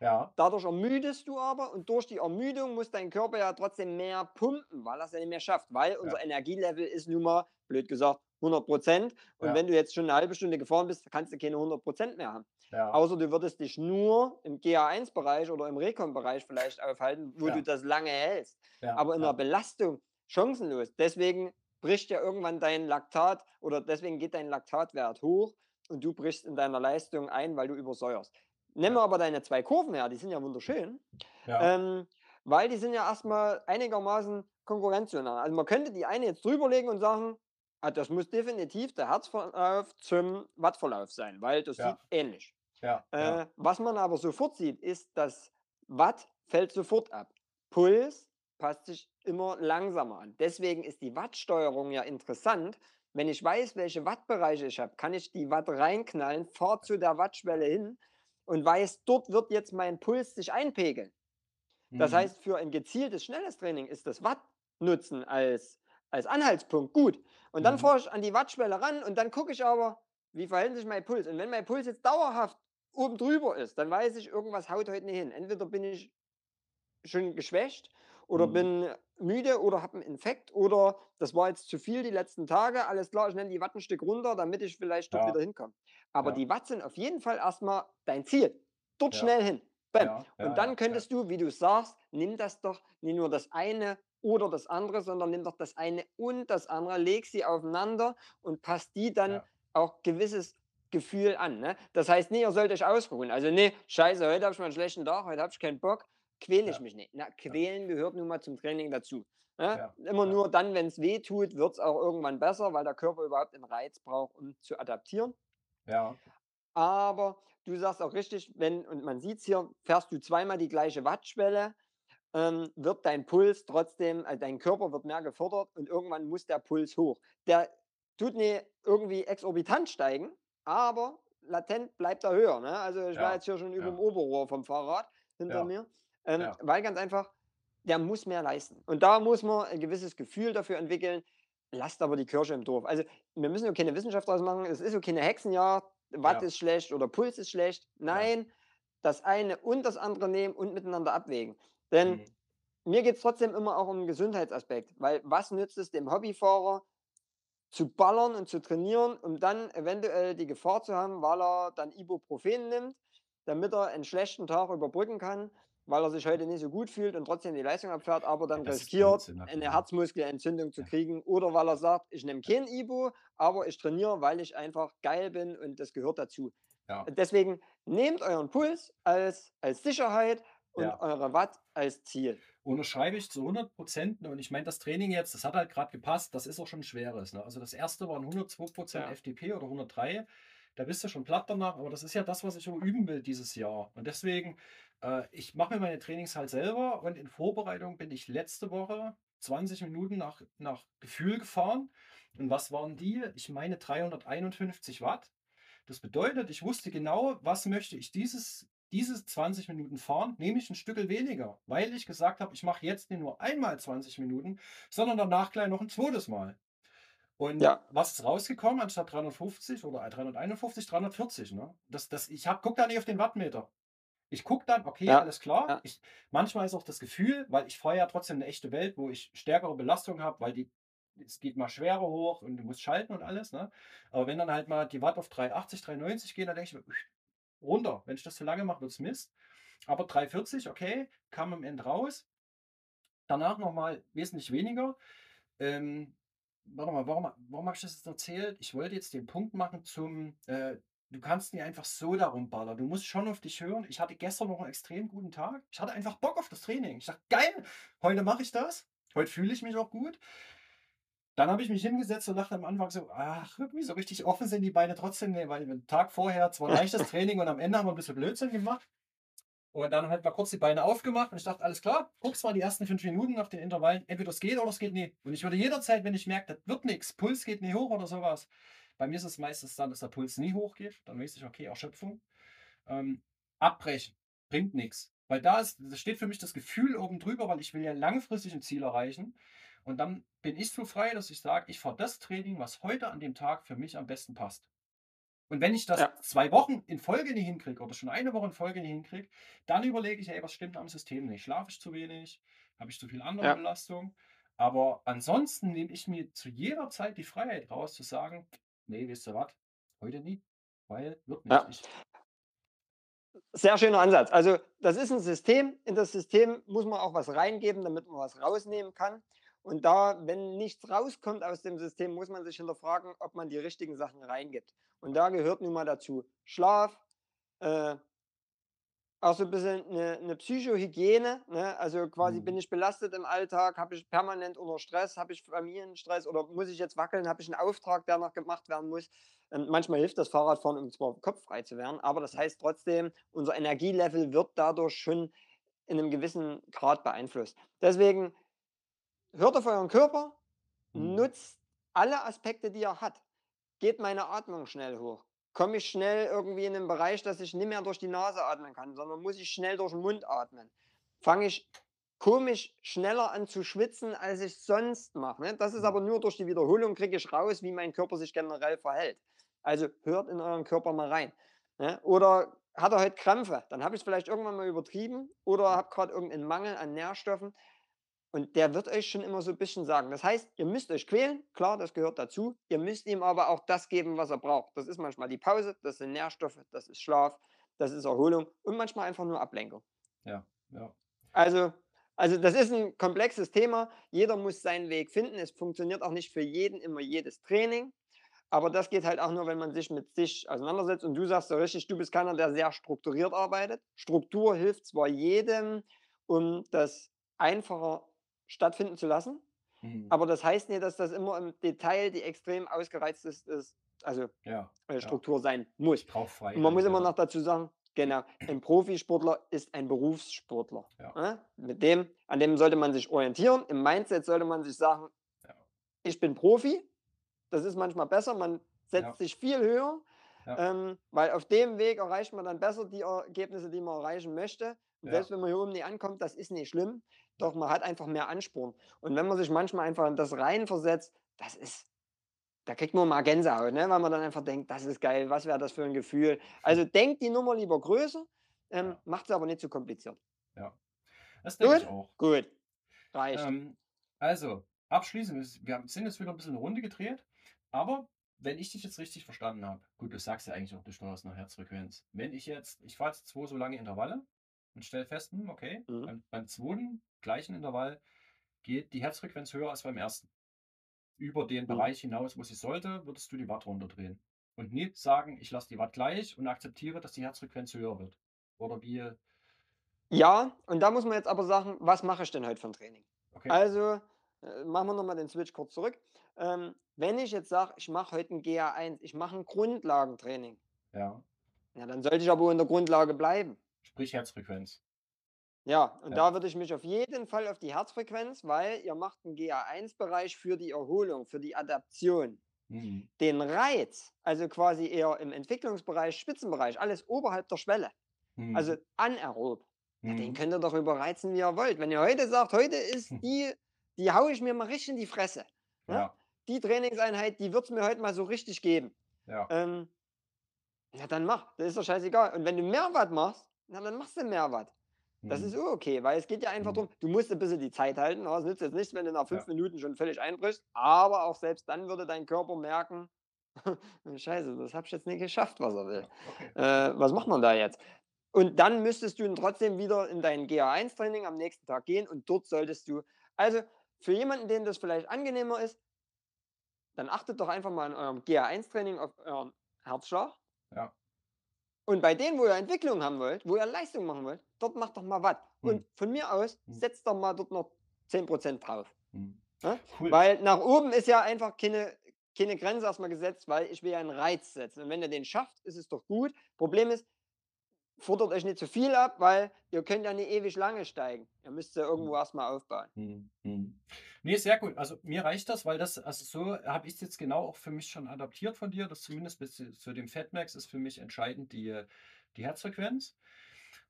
Ja. Dadurch ermüdest du aber und durch die Ermüdung muss dein Körper ja trotzdem mehr pumpen, weil er es ja nicht mehr schafft, weil unser ja. Energielevel ist nun mal, blöd gesagt, 100 Prozent. Und ja. wenn du jetzt schon eine halbe Stunde gefahren bist, kannst du keine 100 Prozent mehr haben. Ja. Außer du würdest dich nur im GA1-Bereich oder im Recon-Bereich vielleicht aufhalten, wo du das lange hältst. Aber in der Belastung chancenlos. Deswegen bricht ja irgendwann dein Laktat oder deswegen geht dein Laktatwert hoch und du brichst in deiner Leistung ein, weil du übersäuerst. Nehmen wir aber deine zwei Kurven her, die sind ja wunderschön, ja. Ähm, weil die sind ja erstmal einigermaßen konkurrenzional. Also man könnte die eine jetzt drüberlegen und sagen, ah, das muss definitiv der Herzverlauf zum Wattverlauf sein, weil das ja. sieht ähnlich. Ja. Äh, was man aber sofort sieht, ist, dass Watt fällt sofort ab. Puls passt sich immer langsamer an. Deswegen ist die Wattsteuerung ja interessant. Wenn ich weiß, welche Wattbereiche ich habe, kann ich die Watt reinknallen, fahre zu der Wattschwelle hin und weiß, dort wird jetzt mein Puls sich einpegeln. Das mhm. heißt, für ein gezieltes, schnelles Training ist das Wattnutzen als, als Anhaltspunkt gut. Und dann mhm. fahre ich an die Wattschwelle ran und dann gucke ich aber, wie verhält sich mein Puls. Und wenn mein Puls jetzt dauerhaft oben drüber ist, dann weiß ich, irgendwas haut heute nicht hin. Entweder bin ich schon geschwächt oder mhm. bin müde oder habe einen Infekt oder das war jetzt zu viel die letzten Tage. Alles klar, ich nenne die Watt ein Stück runter, damit ich vielleicht dort ja. wieder hinkomme. Aber ja. die Watt sind auf jeden Fall erstmal dein Ziel. Dort ja. schnell hin. Bam. Und dann könntest du, wie du sagst, nimm das doch nicht nur das eine oder das andere, sondern nimm doch das eine und das andere, leg sie aufeinander und passt die dann auch gewisses Gefühl an. Ne? Das heißt, nee, ihr sollt euch ausruhen. Also, nee, scheiße, heute habe ich mal einen schlechten Tag, heute habe ich keinen Bock quäle ich ja. mich nicht. Na, quälen ja. gehört nun mal zum Training dazu. Ne? Ja. Immer nur dann, wenn es weh tut, wird es auch irgendwann besser, weil der Körper überhaupt einen Reiz braucht, um zu adaptieren. Ja. Aber du sagst auch richtig, wenn, und man sieht es hier, fährst du zweimal die gleiche Wattschwelle, ähm, wird dein Puls trotzdem, also dein Körper wird mehr gefordert und irgendwann muss der Puls hoch. Der tut nicht irgendwie exorbitant steigen, aber latent bleibt er höher. Ne? Also ich war jetzt hier schon über dem Oberrohr vom Fahrrad hinter mir. Ähm, ja. Weil ganz einfach, der muss mehr leisten. Und da muss man ein gewisses Gefühl dafür entwickeln. Lasst aber die Kirche im Dorf. Also, wir müssen ja keine Wissenschaft draus machen. Es ist ja keine Hexenjahr. Watt ja. ist schlecht oder Puls ist schlecht. Nein, ja. das eine und das andere nehmen und miteinander abwägen. Denn mhm. mir geht es trotzdem immer auch um den Gesundheitsaspekt. Weil was nützt es dem Hobbyfahrer, zu ballern und zu trainieren, um dann eventuell die Gefahr zu haben, weil er dann Ibuprofen nimmt, damit er einen schlechten Tag überbrücken kann weil er sich heute nicht so gut fühlt und trotzdem die Leistung abfährt, aber dann das riskiert, eine Herzmuskelentzündung zu kriegen. Oder weil er sagt, ich nehme kein Ibu, aber ich trainiere, weil ich einfach geil bin und das gehört dazu. Ja. Deswegen nehmt euren Puls als, als Sicherheit und ja. eure Watt als Ziel. Unterschreibe ich zu 100 Prozent. Und ich meine, das Training jetzt, das hat halt gerade gepasst, das ist auch schon schweres. Ne? Also das erste waren 102 Prozent ja. FDP oder 103 da bist du schon platt danach, aber das ist ja das, was ich auch üben will dieses Jahr. Und deswegen äh, ich mache mir meine Trainings halt selber und in Vorbereitung bin ich letzte Woche 20 Minuten nach, nach Gefühl gefahren. Und was waren die? Ich meine 351 Watt. Das bedeutet, ich wusste genau, was möchte ich dieses, diese 20 Minuten fahren, nehme ich ein Stück weniger, weil ich gesagt habe, ich mache jetzt nicht nur einmal 20 Minuten, sondern danach gleich noch ein zweites Mal. Und Ja. was ist rausgekommen anstatt 350 oder 351, 340, ne? Das, das, ich hab, guck da nicht auf den Wattmeter. Ich gucke dann, okay, Ja, alles klar. ja. Ich, manchmal ist auch das Gefühl, weil ich fahre ja trotzdem eine echte Welt, wo ich stärkere Belastung habe, weil die, es geht mal schwerer hoch und du musst schalten und alles, ne? Aber wenn dann halt mal die Watt auf 380, 390 gehen, dann denke ich runter. Wenn ich das zu lange mache, wird es Mist. Aber 340, okay, kam am Ende raus. Danach nochmal wesentlich weniger. Ähm, warte mal, warum, warum habe ich das jetzt erzählt? Ich wollte jetzt den Punkt machen zum, äh, du kannst nicht einfach so darum ballern. Du musst schon auf dich hören. Ich hatte gestern noch einen extrem guten Tag. Ich hatte einfach Bock auf das Training. Ich dachte, geil, heute mache ich das. Heute fühle ich mich auch gut. Dann habe ich mich hingesetzt und dachte am Anfang so, ach, irgendwie so richtig offen sind die Beine trotzdem, nee, weil den Tag vorher zwar leichtes Training und am Ende haben wir ein bisschen Blödsinn gemacht. Und dann halt mal kurz die Beine aufgemacht und ich dachte, alles klar, guckst mal die ersten fünf Minuten nach den Intervallen, entweder es geht oder es geht nie. Und ich würde jederzeit, wenn ich merke, das wird nichts, Puls geht nie hoch oder sowas. Bei mir ist es meistens dann, dass der Puls nie hochgeht. Dann weiß ich, okay, Erschöpfung. Ähm, abbrechen bringt nichts. Weil da ist, steht für mich das Gefühl oben drüber, weil ich will ja langfristig ein Ziel erreichen. Und dann bin ich so frei, dass ich sage, ich fahre das Training, was heute an dem Tag für mich am besten passt. Und wenn ich das Ja. zwei Wochen in Folge nicht hinkriege oder schon eine Woche in Folge nicht hinkriege, dann überlege ich, ey, was stimmt am System nicht? Schlafe ich zu wenig? Habe ich zu viel andere Ja. Belastung? Aber ansonsten nehme ich mir zu jeder Zeit die Freiheit raus, zu sagen, nee, weißt du was, heute nie, weil wird nicht. Ja. Sehr schöner Ansatz. Also das ist ein System. In das System muss man auch was reingeben, damit man was rausnehmen kann. Und da, wenn nichts rauskommt aus dem System, muss man sich hinterfragen, ob man die richtigen Sachen reingibt. Und da gehört nun mal dazu Schlaf, äh, auch so ein bisschen eine, eine Psychohygiene. Ne? Also quasi Mhm. bin ich belastet im Alltag, habe ich permanent unter Stress, habe ich Familienstress oder muss ich jetzt wackeln, habe ich einen Auftrag, der noch gemacht werden muss. Ähm, manchmal hilft das Fahrradfahren, um zwar kopffrei zu werden, aber das heißt trotzdem, unser Energielevel wird dadurch schon in einem gewissen Grad beeinflusst. Deswegen hört auf euren Körper, Mhm. nutzt alle Aspekte, die er hat. Geht meine Atmung schnell hoch? Komme ich schnell irgendwie in einen Bereich, dass ich nicht mehr durch die Nase atmen kann, sondern muss ich schnell durch den Mund atmen? Fange ich komisch schneller an zu schwitzen, als ich sonst mache. Ne? Das ist Mhm. aber nur durch die Wiederholung, kriege ich raus, wie mein Körper sich generell verhält. Also hört in euren Körper mal rein. Ne? Oder hat er heute Krämpfe? Dann habe ich es vielleicht irgendwann mal übertrieben oder habe gerade irgendeinen Mangel an Nährstoffen. Und der wird euch schon immer so ein bisschen sagen. Das heißt, ihr müsst euch quälen, klar, das gehört dazu. Ihr müsst ihm aber auch das geben, was er braucht. Das ist manchmal die Pause, das sind Nährstoffe, das ist Schlaf, das ist Erholung und manchmal einfach nur Ablenkung. Ja, ja. Also, also das ist ein komplexes Thema. Jeder muss seinen Weg finden. Es funktioniert auch nicht für jeden immer jedes Training. Aber das geht halt auch nur, wenn man sich mit sich auseinandersetzt. Und du sagst so richtig, du bist keiner, der sehr strukturiert arbeitet. Struktur hilft zwar jedem, um das einfacher stattfinden zu lassen. Mhm. Aber das heißt nicht, dass das immer im Detail die extrem ausgereizt ist, ist also ja. äh, Struktur sein muss. Freiheit. Und man muss immer ja. noch dazu sagen, genau, ein Profisportler ist ein Berufssportler. Ja. ne? Mit dem, an dem sollte man sich orientieren. Im Mindset sollte man sich sagen, Ja. ich bin Profi. Das ist manchmal besser. Man setzt Ja. sich viel höher, Ja. ähm, weil auf dem Weg erreicht man dann besser die Ergebnisse, die man erreichen möchte. Und Ja. selbst wenn man hier oben nicht ankommt, das ist nicht schlimm. Doch man hat einfach mehr Ansporn. Und wenn man sich manchmal einfach in das reinversetzt, das ist, da kriegt man mal Gänsehaut, ne? weil man dann einfach denkt, das ist geil, was wäre das für ein Gefühl. Also denkt die Nummer lieber größer, ähm, Ja. macht es aber nicht zu kompliziert. Das denke ich Gut? auch. Gut, reicht. Ähm, also, abschließend, wir- sind jetzt wieder ein bisschen eine Runde gedreht, aber wenn ich dich jetzt richtig verstanden habe, gut, du sagst ja eigentlich auch, du steuerst nach Herzfrequenz. Wenn ich jetzt, ich fahre jetzt zwei so lange Intervalle und stelle fest, okay, Mhm. beim, beim zweiten gleichen Intervall geht die Herzfrequenz höher als beim ersten. Über den Mhm. Bereich hinaus, wo sie sollte, würdest du die Watt runterdrehen. Und nicht sagen, ich lasse die Watt gleich und akzeptiere, dass die Herzfrequenz höher wird. Oder wie, Ja, und da muss man jetzt aber sagen, was mache ich denn heute ein Training? okay, Also, äh, machen wir nochmal den Switch kurz zurück. Ähm, wenn ich jetzt sage, ich mache heute ein GA1, ich mache ein Grundlagentraining, ja, ja, dann sollte ich aber in der Grundlage bleiben. Sprich Herzfrequenz. Ja, und Ja. da würde ich mich auf jeden Fall auf die Herzfrequenz, weil ihr macht einen GA1-Bereich für die Erholung, für die Adaption. Mhm. Den Reiz, also quasi eher im Entwicklungsbereich, Spitzenbereich, alles oberhalb der Schwelle, Mhm. also anaerob, ja, den Mhm. könnt ihr doch überreizen, wie ihr wollt. Wenn ihr heute sagt, heute ist Hm. die, die haue ich mir mal richtig in die Fresse, ne? Ja, die Trainingseinheit, die wird es mir heute mal so richtig geben. Ja. Ähm, ja, dann mach. Das ist doch scheißegal. Und wenn du mehr Watt machst, na, dann machst du mehr Watt. Das Mhm. ist auch okay, weil es geht ja einfach Mhm. darum, du musst ein bisschen die Zeit halten. aber Es nützt jetzt nichts, wenn du nach fünf Ja. Minuten schon völlig einbrichst. Aber auch selbst dann würde dein Körper merken, scheiße, das habe ich jetzt nicht geschafft, was er will. Okay. Äh, was macht man da jetzt? Und dann müsstest du trotzdem wieder in dein GA1-Training am nächsten Tag gehen und dort solltest du, also für jemanden, dem das vielleicht angenehmer ist, dann achtet doch einfach mal in eurem GA1-Training auf euren Herzschlag. Ja. Und bei denen, wo ihr Entwicklung haben wollt, wo ihr Leistung machen wollt, dort macht doch mal Watt. Hm. Und von mir aus, Hm. setzt doch mal dort noch 10% drauf. Mhm. Ja? Cool. Weil nach oben ist ja einfach keine, keine Grenze erstmal gesetzt, weil ich will ja einen Reiz setzen. Und wenn ihr den schafft, ist es doch gut. Problem ist, fordert euch nicht zu viel ab, weil ihr könnt ja nicht ewig lange steigen. Ihr müsst ja irgendwo erstmal aufbauen. Mhm. Nee, sehr gut. Also mir reicht das, weil das, also so habe ich es jetzt genau auch für mich schon adaptiert von dir. Das zumindest bis zu dem Fatmax ist für mich entscheidend die, die Herzfrequenz.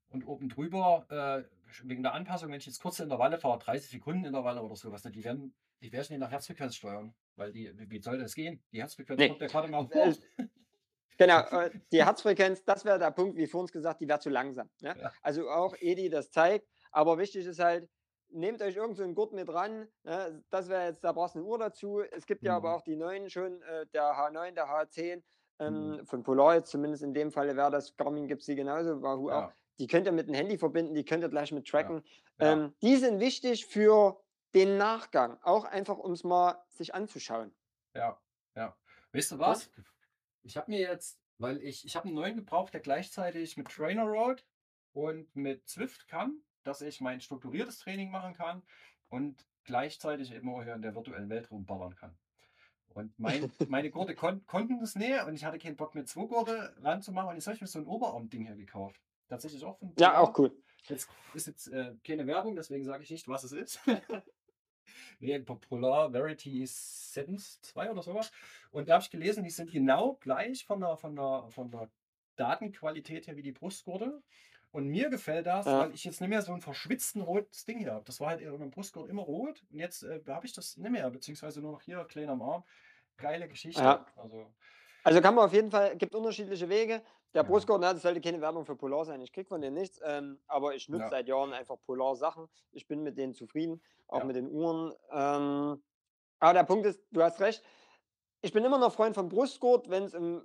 Und oben drüber, äh, wegen der Anpassung, wenn ich jetzt kurze Intervalle fahre, 30 Sekunden Intervalle oder sowas, ne, die werden, die werden nicht nach Herzfrequenz steuern. Weil die, wie wie soll das gehen? Die Herzfrequenz Nee. kommt ja gerade mal Äh, hoch. Genau, äh, die Herzfrequenz, das wäre der Punkt, wie vorhin gesagt, die wäre zu langsam. Ne? Ja. Also auch Edi das zeigt, aber wichtig ist halt, nehmt euch irgend so einen Gurt mit ran. Ne? Das wäre jetzt, da brauchst du eine Uhr dazu. Es gibt ja aber Mhm. auch die neuen schon, äh, der H9, der H10, ähm, Mhm. von Polar jetzt zumindest in dem Falle wäre das, Garmin gibt es die genauso, Wahoo auch. Ja, Die könnt ihr mit dem Handy verbinden, die könnt ihr gleich mit tracken. ja. Ähm, die sind wichtig für den Nachgang, auch einfach um es mal sich anzuschauen. Ja, ja. Weißt du was? Ich habe mir jetzt, weil ich, ich habe einen neuen gebraucht, der gleichzeitig mit Trainer Road und mit Zwift kann, dass ich mein strukturiertes Training machen kann und gleichzeitig eben auch hier in der virtuellen Welt rumballern kann. Und mein, meine Gurte kon konnten das nicht und ich hatte keinen Bock, mir zwei Gurte ranzumachen und jetzt habe ich mir so ein Oberarm-Ding hier gekauft. Tatsächlich auch von Ja, auch cool. Jetzt ist jetzt äh, keine Werbung, deswegen sage ich nicht, was es ist. nee, Polar Verity Settings 2 oder sowas. Und da habe ich gelesen, die sind genau gleich von der, von der, von der Datenqualität her wie die Brustgurte. Und mir gefällt das, Ja. weil ich jetzt nicht mehr so ein verschwitzten rotes Ding hier habe. Das war halt in meinem Brustgurt immer rot und jetzt äh, habe ich das nicht mehr, beziehungsweise nur noch hier klein am Arm. Geile Geschichte. Ja. Also, Also kann man auf jeden Fall, gibt unterschiedliche Wege. Der Ja. Brustgurt, na, das sollte keine Werbung für Polar sein. Ich krieg von denen nichts, ähm, aber ich nutze Ja. seit Jahren einfach Polar-Sachen. Ich bin mit denen zufrieden, auch mit den Uhren. Ähm, aber der Punkt ist, du hast recht. Ich bin immer noch Freund vom Brustgurt, wenn es um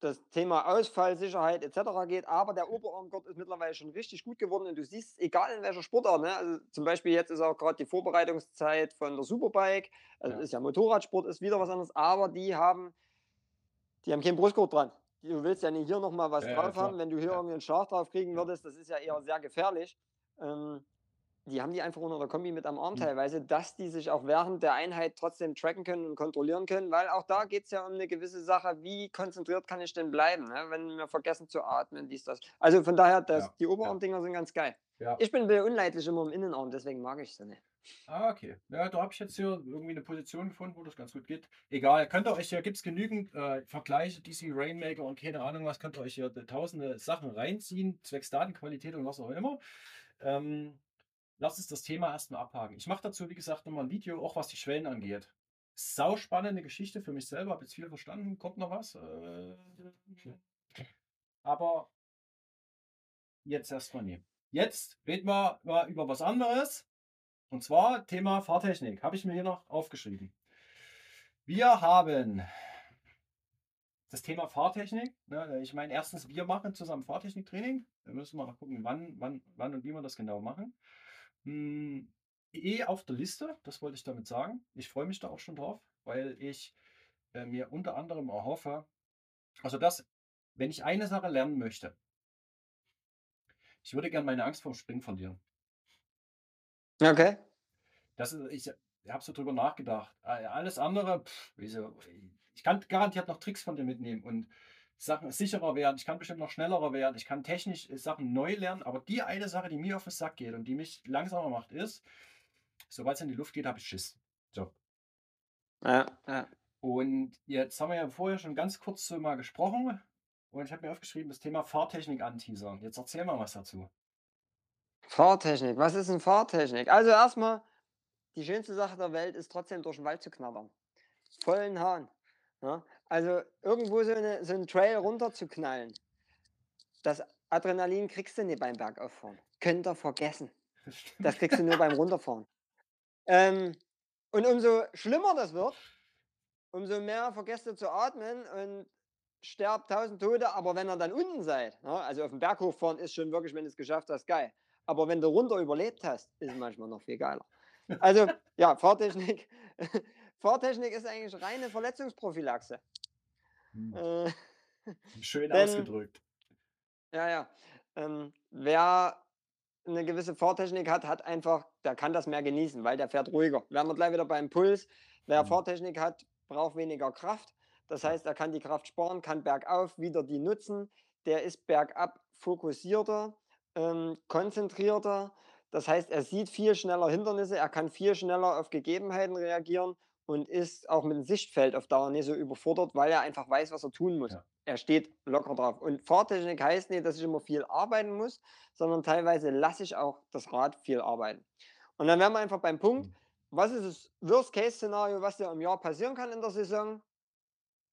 das Thema Ausfall, Sicherheit etc. geht. Aber der Oberarmgurt ist mittlerweile schon richtig gut geworden und du siehst, egal in welcher Sportart, ne? also zum Beispiel jetzt ist auch gerade die Vorbereitungszeit von der Superbike, also Ja. ist ja Motorradsport, ist wieder was anderes, aber die haben, die haben keinen Brustgurt dran. Du willst ja nicht hier nochmal was Ja, ja, drauf klar. haben, wenn du hier Ja. irgendwie einen Schlag drauf kriegen Ja. würdest, das ist ja eher sehr gefährlich. Ähm, die haben die einfach unter der Kombi mit am Arm Mhm. teilweise, dass die sich auch während der Einheit trotzdem tracken können und kontrollieren können, weil auch da geht es ja um eine gewisse Sache, wie konzentriert kann ich denn bleiben, ne? wenn wir vergessen zu atmen, dies, das. Also von daher, das, Ja, die Oberarmdinger sind ganz geil. ja. Ich bin unleidlich immer im Innenarm, deswegen mag ich sie nicht. Ah, okay. Ja, da habe ich jetzt hier irgendwie eine Position gefunden, wo das ganz gut geht. Egal, könnt ihr euch, hier gibt es genügend äh, Vergleiche, DC Rainmaker und keine Ahnung was, könnt ihr euch hier tausende Sachen reinziehen, zwecks Datenqualität und was auch immer. Ähm, lasst uns das Thema erstmal abhaken. Ich mache dazu, wie gesagt, nochmal ein Video, auch was die Schwellen angeht. Sau spannende Geschichte für mich selber, habe jetzt viel verstanden, kommt noch was. Äh, aber jetzt erstmal nie. Jetzt reden wir mal über was anderes. Und zwar Thema Fahrtechnik. Habe ich mir hier noch aufgeschrieben. Wir haben das Thema Fahrtechnik. Ne, ich meine, erstens, wir machen zusammen Fahrtechniktraining. Da müssen wir mal gucken, wann, wann, wann und wie wir das genau machen. Hm, eh auf der Liste, das wollte ich damit sagen. Ich freue mich da auch schon drauf, weil ich äh, mir unter anderem erhoffe, also das, wenn ich eine Sache lernen möchte, ich würde gerne meine Angst vor dem Springen verlieren. Okay. Das ist, ich habe so drüber nachgedacht. Äh, Alles andere, pff, wieso, ich kann garantiert noch Tricks von dir mitnehmen und Sachen sicherer werden. Ich kann bestimmt noch schneller werden. Ich kann technisch äh, Sachen neu lernen. Aber die eine Sache, die mir auf den Sack geht und die mich langsamer macht, ist, sobald es in die Luft geht, habe ich Schiss. So. Ja, ja. Und jetzt haben wir ja vorher schon ganz kurz so mal gesprochen. Und ich habe mir aufgeschrieben, das Thema Fahrtechnik anteasern. Jetzt erzähl mal was dazu. Fahrtechnik, was ist denn Fahrtechnik? Also erstmal, die schönste Sache der Welt ist trotzdem durch den Wald zu knattern. vollen Hahn. Ja? Also irgendwo so, eine, so einen Trail runterzuknallen, das Adrenalin kriegst du nicht beim Bergauffahren. Könnt ihr vergessen. Das kriegst du nur beim Runterfahren. Ähm, und umso schlimmer das wird, umso mehr vergesst ihr zu atmen und sterbt tausend Tote. Aber wenn ihr dann unten seid, ja, also auf dem Berg hochfahren ist schon wirklich, wenn du es geschafft hast, geil. Aber wenn du runter überlebt hast, ist es manchmal noch viel geiler. Also ja, Fahrtechnik. Fahrtechnik ist eigentlich reine Verletzungsprophylaxe. Hm. Äh, Schön denn, ausgedrückt. Ja, ja. Ähm, wer eine gewisse Fahrtechnik hat, hat einfach, der kann das mehr genießen, weil der fährt ruhiger. Wären wir gleich wieder beim Puls. Wer mhm. Fahrtechnik hat, braucht weniger Kraft. Das heißt, er kann die Kraft sparen, kann bergauf wieder die nutzen. Der ist bergab fokussierter, ähm, konzentrierter. Das heißt, er sieht viel schneller Hindernisse, er kann viel schneller auf Gegebenheiten reagieren und ist auch mit dem Sichtfeld auf Dauer nicht so überfordert, weil er einfach weiß, was er tun muss. Ja. Er steht locker drauf. Und Fahrtechnik heißt nicht, dass ich immer viel arbeiten muss, sondern teilweise lasse ich auch das Rad viel arbeiten. Und dann wären wir einfach beim Punkt, mhm. was ist das Worst-Case-Szenario, was dir im Jahr passieren kann in der Saison?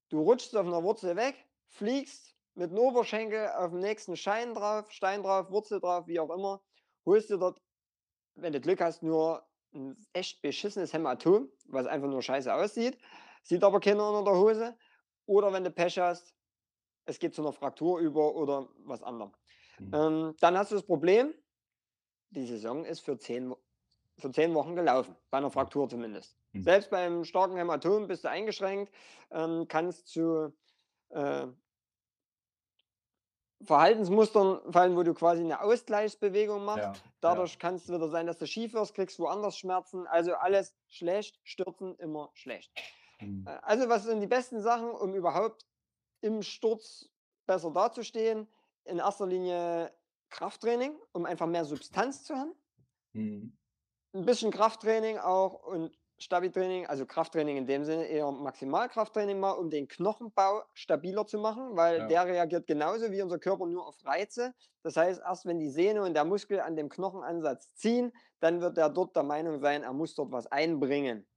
Du rutschst auf einer Wurzel weg, fliegst mit dem Oberschenkel auf dem nächsten Stein drauf, Stein drauf, Wurzel drauf, wie auch immer, holst dir dort, wenn du Glück hast, nur ein echt beschissenes Hämatom, was einfach nur scheiße aussieht, sieht aber keiner unter der Hose. Oder wenn du Pech hast, es geht zu einer Fraktur über oder was anderem. Mhm. Ähm, dann hast du das Problem, die Saison ist für zehn, für zehn Wochen gelaufen, bei einer Fraktur zumindest. Mhm. Selbst beim starken Hämatom bist du eingeschränkt, ähm, kannst zu äh, Verhaltensmustern fallen, wo du quasi eine Ausgleichsbewegung machst. Ja, Dadurch ja. kann es wieder sein, dass du schief wirst, kriegst woanders Schmerzen. Also alles schlecht, stürzen immer schlecht. Mhm. Also was sind die besten Sachen, um überhaupt im Sturz besser dazustehen? In erster Linie Krafttraining, um einfach mehr Substanz zu haben. Mhm. Ein bisschen Krafttraining auch und Stabi-Training, also Krafttraining in dem Sinne eher Maximalkrafttraining mal, um den Knochenbau stabiler zu machen, weil ja. der reagiert genauso wie unser Körper nur auf Reize. Das heißt, erst wenn die Sehne und der Muskel an dem Knochenansatz ziehen, dann wird er dort der Meinung sein, er muss dort was einbringen.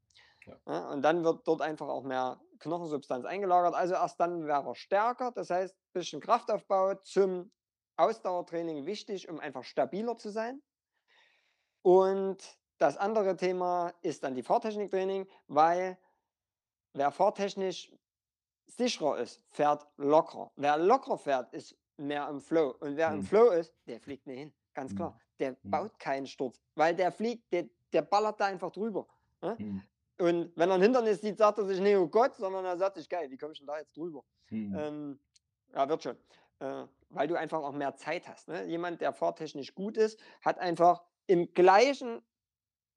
Ja. Ja, und dann wird dort einfach auch mehr Knochensubstanz eingelagert. Also erst dann wäre er stärker. Das heißt, ein bisschen Kraftaufbau zum Ausdauertraining wichtig, um einfach stabiler zu sein. Und das andere Thema ist dann die Fahrtechniktraining, weil wer fahrtechnisch sicherer ist, fährt locker. Wer locker fährt, ist mehr im Flow. Und wer mhm. im Flow ist, der fliegt nicht hin. Ganz klar. Mhm. Der mhm. baut keinen Sturz, weil der fliegt, der, der ballert da einfach drüber. Ne? Mhm. Und wenn er ein Hindernis sieht, sagt er sich nicht, oh Gott, sondern er sagt sich, geil, wie komme ich denn da jetzt drüber? Mhm. Ähm, ja, wird schon. Äh, weil du einfach auch mehr Zeit hast. Ne? Jemand, der fahrtechnisch gut ist, hat einfach im gleichen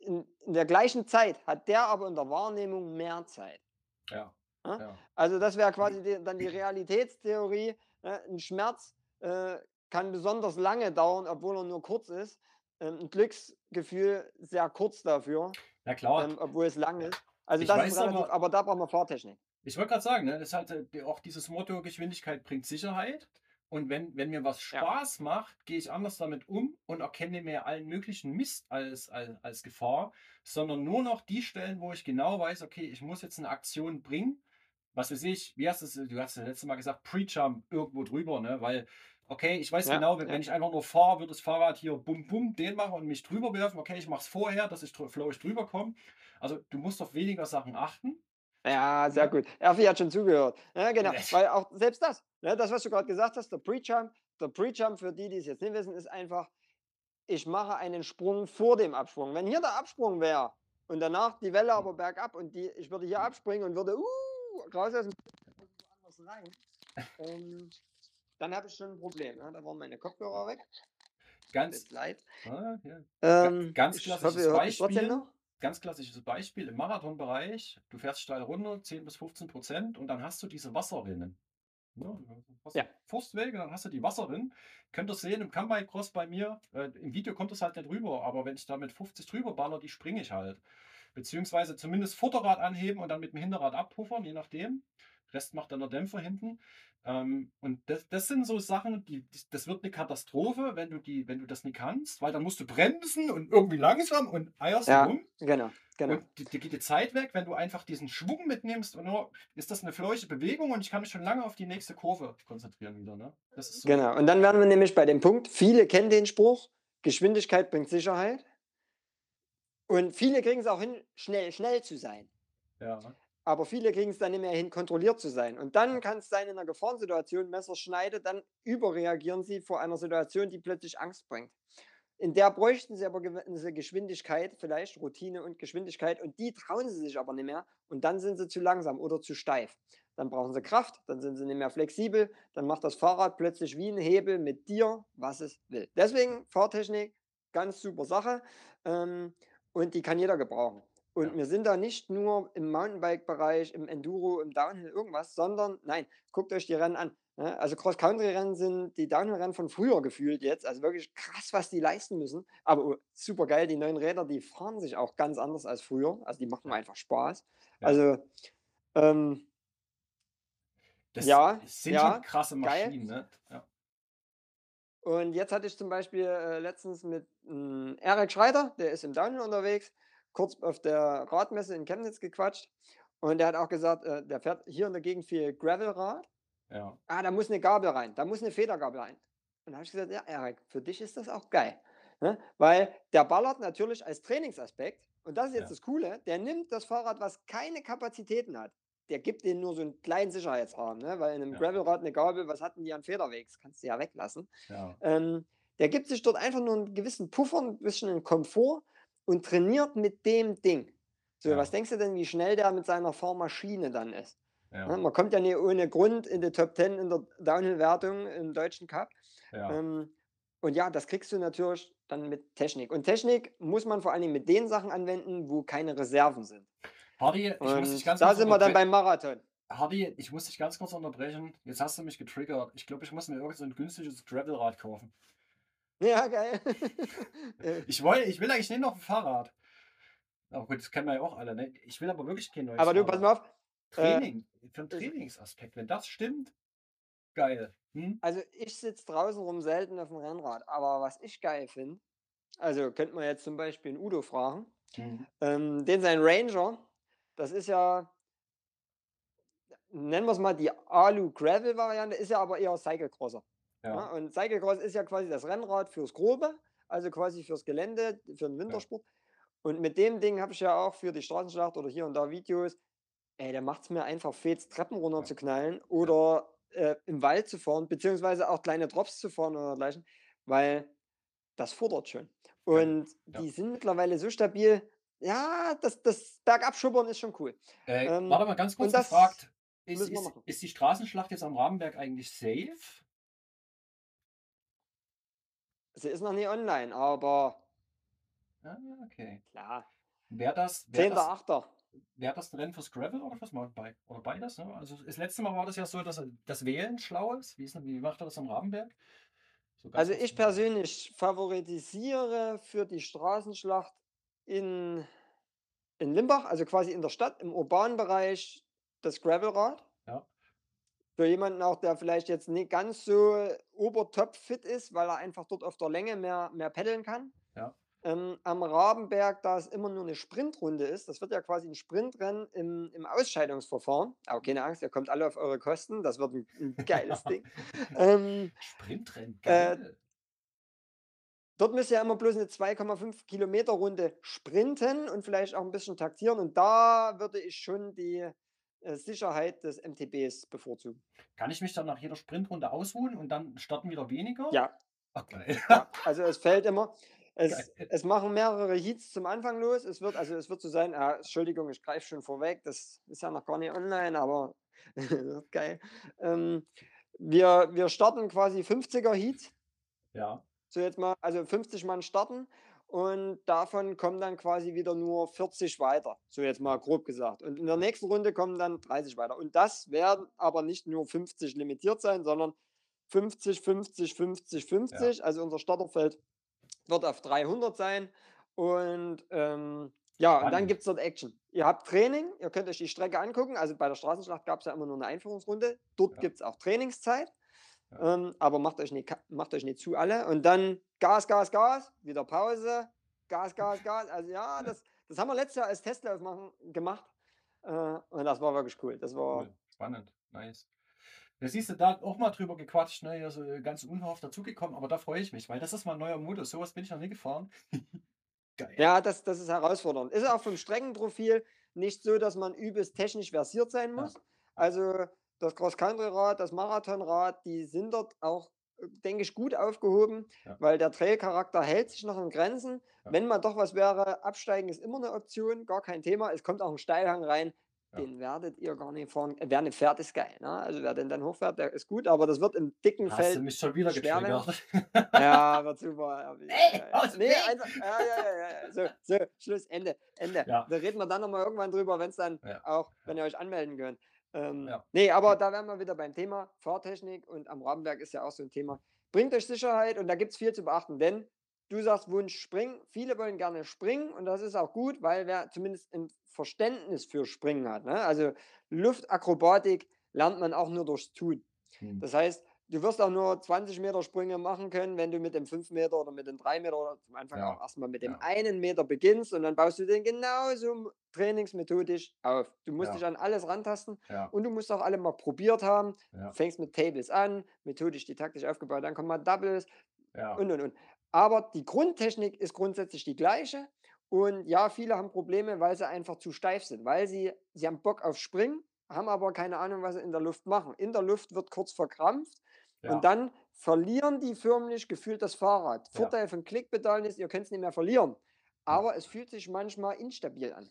in, in, der gleichen Zeit hat der aber in der Wahrnehmung mehr Zeit. Ja. ja? Also das wäre quasi die, dann die Realitätstheorie. Ne? Ein Schmerz äh, kann besonders lange dauern, obwohl er nur kurz ist. Ähm, ein Glücksgefühl sehr kurz dafür. Ja klar. Ähm, obwohl es lang ist. Also ich das ist relativ, aber, aber, da brauchen wir Fahrtechnik. Ich wollte gerade sagen, ne, das ist halt äh, auch dieses Motto, Geschwindigkeit bringt Sicherheit. Und wenn, wenn mir was Spaß ja. macht, gehe ich anders damit um und erkenne mir allen möglichen Mist als, als, als Gefahr, sondern nur noch die Stellen, wo ich genau weiß, okay, ich muss jetzt eine Aktion bringen. Was weiß ich, wie hast du, du hast ja letztes Mal gesagt, Pre-Jump irgendwo drüber, ne? Weil, okay, ich weiß ja, genau, wenn, ja. wenn ich einfach nur fahre, wird das Fahrrad hier bum bum den machen und mich drüber werfen. Okay, ich mache es vorher, dass ich flowig drüber komme. Also du musst auf weniger Sachen achten. Ja, sehr gut. Erfi hat schon zugehört. Ja, genau. Weil auch selbst das, ja, das, was du gerade gesagt hast, der Pre-Jump, der Pre-Jump, für die, die es jetzt nicht wissen, ist einfach, ich mache einen Sprung vor dem Absprung. Wenn hier der Absprung wäre und danach die Welle aber bergab und die, ich würde hier abspringen und würde uh, raus aus dem anders rein, ähm, dann habe ich schon ein Problem. Ja? Da waren meine Kopfhörer weg. Ganz, leid. Ah, ja. ähm, ganz klassisches hoffe, Beispiel ganz klassisches Beispiel im Marathonbereich. Du fährst steil runter, 10 bis 15 Prozent und dann hast du diese Wasserrinnen. Ja, ja. Forstwege, dann hast du die Wasserrinnen. Könnt ihr sehen im Combine Cross bei mir, äh, im Video kommt das halt nicht rüber, aber wenn ich da mit 50 drüber baller, die springe ich halt. Beziehungsweise zumindest Vorderrad anheben und dann mit dem Hinterrad abpuffern, je nachdem. Rest macht dann der Dämpfer hinten. Ähm, und das, das sind so Sachen, die, das wird eine Katastrophe, wenn du die, wenn du das nicht kannst, weil dann musst du bremsen und irgendwie langsam und eierst Ja, rum. genau, genau. Und dir, dir geht die Zeit weg, wenn du einfach diesen Schwung mitnimmst und nur ist das eine fleuche Bewegung und ich kann mich schon lange auf die nächste Kurve konzentrieren wieder. Ne? So. Genau. Und dann wären wir nämlich bei dem Punkt, viele kennen den Spruch, Geschwindigkeit bringt Sicherheit. Und viele kriegen es auch hin, schnell, schnell zu sein. Ja. Aber viele kriegen es dann nicht mehr hin, kontrolliert zu sein. Und dann kann es sein, in einer Gefahrensituation, Messer schneidet, dann überreagieren sie vor einer Situation, die plötzlich Angst bringt. In der bräuchten sie aber gewisse Geschwindigkeit, vielleicht Routine und Geschwindigkeit, und die trauen sie sich aber nicht mehr. Und dann sind sie zu langsam oder zu steif. Dann brauchen sie Kraft, dann sind sie nicht mehr flexibel, dann macht das Fahrrad plötzlich wie ein Hebel mit dir, was es will. Deswegen Fahrtechnik, ganz super Sache. Ähm, und die kann jeder gebrauchen. Und Ja. wir sind da nicht nur im Mountainbike-Bereich, im Enduro, im Downhill, irgendwas, sondern nein, guckt euch die Rennen an. ne? Also Cross-Country-Rennen sind die Downhill-Rennen von früher gefühlt jetzt. Also wirklich krass, was die leisten müssen. Aber super geil, die neuen Räder, die fahren sich auch ganz anders als früher. Also die machen einfach Spaß. Ja. Also ähm, Das Ja, sind ja, schon krasse geil. Maschinen. Ne? Ja. Und jetzt hatte ich zum Beispiel äh, letztens mit ähm, Erik Schreiter, der ist im Downhill unterwegs, kurz auf der Radmesse in Chemnitz gequatscht. Und der hat auch gesagt, äh, der fährt hier in der Gegend viel Gravelrad. Ja. Ah, da muss eine Gabel rein, da muss eine Federgabel rein. Und da habe ich gesagt, ja, Erik, für dich ist das auch geil. Ne? Weil der ballert natürlich als Trainingsaspekt, und das ist jetzt Ja. das Coole, der nimmt das Fahrrad, was keine Kapazitäten hat. Der gibt denen nur so einen kleinen Sicherheitsrahmen, ne? weil in einem Ja. Gravelrad eine Gabel, was hatten die an Federwegs? Kannst du ja weglassen. Ja. Ähm, der gibt sich dort einfach nur einen gewissen Puffer, ein bisschen einen Komfort und trainiert mit dem Ding. So, Ja. was denkst du denn, wie schnell der mit seiner Fahrmaschine dann ist? Ja. Ne, Man kommt ja nicht ohne Grund in die Top 10 in der Downhill-Wertung im deutschen Cup. Ja. Ähm, und ja, das kriegst du natürlich dann mit Technik. Und Technik muss man vor allen Dingen mit den Sachen anwenden, wo keine Reserven sind. Hardy, ich muss dich Und ganz da kurz sind wir dann beim Marathon. Hardy, ich muss dich ganz kurz unterbrechen. Jetzt hast du mich getriggert. Ich glaube, ich muss mir irgend so ein günstiges Gravelrad kaufen. Ja, geil. Äh, Ich, woll, ich will eigentlich nicht noch ein Fahrrad. Aber gut, das kennen wir ja auch alle. Ne? Ich will aber wirklich kein neues Aber du, Fahrrad. pass mal auf. äh, Training, für einen Trainingsaspekt. Wenn das stimmt, geil. Hm? Also ich sitze draußen rum selten auf dem Rennrad. Aber was ich geil finde, also könnte man jetzt zum Beispiel einen Udo fragen. Hm. Ähm, den sein Ranger, das ist ja, nennen wir es mal die Alu-Gravel-Variante, ist ja aber eher Cyclecrosser. Ja. Ja. Und Cyclecross ist ja quasi das Rennrad fürs Grobe, also quasi fürs Gelände, für den Wintersport. Und mit dem Ding habe ich ja auch für die Straßenschlacht oder hier und da Videos, ey, da macht es mir einfach fets, Treppen runter zu knallen oder äh, im Wald zu fahren, beziehungsweise auch kleine Drops zu fahren oder dergleichen, weil das fordert schon. Und ja. die sind mittlerweile so stabil, ja, das, das Bergabschubbern ist schon cool. Äh, Ähm, warte mal ganz kurz gefragt. Ist, ist, ist die Straßenschlacht jetzt am Rabenberg eigentlich safe? Sie ist noch nie online, aber Ah, okay. klar, Wäre das, wär das, 10.8. wär das ein Rennen fürs Gravel oder fürs Mountainbike? Oder beides? Ne? Also das letzte Mal war das ja so, dass das Wählen schlau ist. Wie, ist, denn- wie macht er das am Rabenberg? So Also ich persönlich favorisiere für die Straßenschlacht in, in Limbach, also quasi in der Stadt, im urbanen Bereich, das Gravelrad. Für jemanden auch, der vielleicht jetzt nicht ganz so obertop-fit ist, weil er einfach dort auf der Länge mehr, mehr paddeln kann. Ja. Ähm, am Rabenberg, da es immer nur eine Sprintrunde ist, das wird ja quasi ein Sprintrennen im, im Ausscheidungsverfahren. Aber keine Angst, ihr kommt alle auf eure Kosten, das wird ein, ein geiles Ding. Ähm, Sprintrennen, Äh, geil. Dort müsst ihr immer bloß eine 2,5 Kilometer Runde sprinten und vielleicht auch ein bisschen taktieren. Und da würde ich schon die äh, Sicherheit des MTBs bevorzugen. Kann ich mich dann nach jeder Sprintrunde ausruhen und dann starten wieder weniger? Ja, Okay. ja. also es fällt immer. Es, es machen mehrere Heats zum Anfang los. Es wird, also es wird so sein, ah, Entschuldigung, ich greife schon vorweg, das ist ja noch gar nicht online, aber wird geil. Ähm, wir, wir starten quasi 50er Heat. ja. so jetzt mal, also 50 Mann starten und davon kommen dann quasi wieder nur 40 weiter, so jetzt mal grob gesagt. Und in der nächsten Runde kommen dann 30 weiter. Und das werden aber nicht nur 50 limitiert sein, sondern 50, 50, 50, 50. Also unser Starterfeld wird auf 300 sein. Und ähm, Ja, und dann gibt es dort Action. Ihr habt Training, ihr könnt euch die Strecke angucken. Also bei der Straßenschlacht gab es ja immer nur eine Einführungsrunde. Dort ja. gibt es auch Trainingszeit. Ja. Ähm, aber macht euch, nicht, macht euch nicht zu alle. Und dann Gas, Gas, Gas, wieder Pause, Gas, Gas, Gas. Also ja, das, das haben wir letztes Jahr als Testlauf machen, gemacht. Äh, und das war wirklich cool. Das war cool. spannend, nice. Da siehst du da auch mal drüber gequatscht, ne? Hier so ganz unverhofft dazugekommen, aber da freue ich mich, weil das ist mal ein neuer Modus. Sowas bin ich noch nie gefahren. Geil. Ja, das, das ist herausfordernd. Ist auch vom Streckenprofil nicht so, dass man übelst technisch versiert sein muss. Ja. Also das Cross-Country-Rad, das Marathonrad, die sind dort auch, äh, denke ich, gut aufgehoben, ja. weil der Trail-Charakter hält sich noch in Grenzen. Ja. Wenn mal doch was wäre, absteigen ist immer eine Option, gar kein Thema. Es kommt auch ein Steilhang rein, den werdet ihr gar nicht fahren. Wer eine fährt, ist geil. Ne? Also wer den dann hochfährt, der ist gut, aber das wird im dicken Hast Feld. Du mich schon wieder schwer Ja, wird super. Nee, ja, ja. nee einfach, ja, ja, ja, So, so, Schluss, Ende, Ende. Ja. Da reden wir dann nochmal irgendwann drüber, wenn es dann auch, wenn ihr euch anmelden könnt. Ähm, ja. Nee, aber da wären wir wieder beim Thema Fahrtechnik und am Rabenberg ist ja auch so ein Thema. Bringt euch Sicherheit und da gibt es viel zu beachten, denn du sagst Wunsch springen. Viele wollen gerne springen und das ist auch gut, weil wer zumindest ein Verständnis für Springen hat. Ne? Also Luftakrobatik lernt man auch nur durchs Tun. Hm. Das heißt, du wirst auch nur 20 Meter Sprünge machen können, wenn du mit dem 5 Meter oder mit dem 3 Meter oder zum Anfang ja. auch erstmal mit dem ja. einen Meter beginnst und dann baust du den genauso trainingsmethodisch auf. Du musst ja. dich an alles rantasten und du musst auch alle mal probiert haben. Fängst mit Tables an, methodisch didaktisch aufgebaut, dann kommen mal Doubles und und und. Aber die Grundtechnik ist grundsätzlich die gleiche. Und ja, viele haben Probleme, weil sie einfach zu steif sind, weil sie, sie haben Bock auf Springen, haben aber keine Ahnung, was sie in der Luft machen. In der Luft wird kurz verkrampft ja. und dann verlieren die förmlich gefühlt das Fahrrad. Ja. Vorteil von Klickpedalen ist, ihr könnt es nicht mehr verlieren. Aber es fühlt sich manchmal instabil an.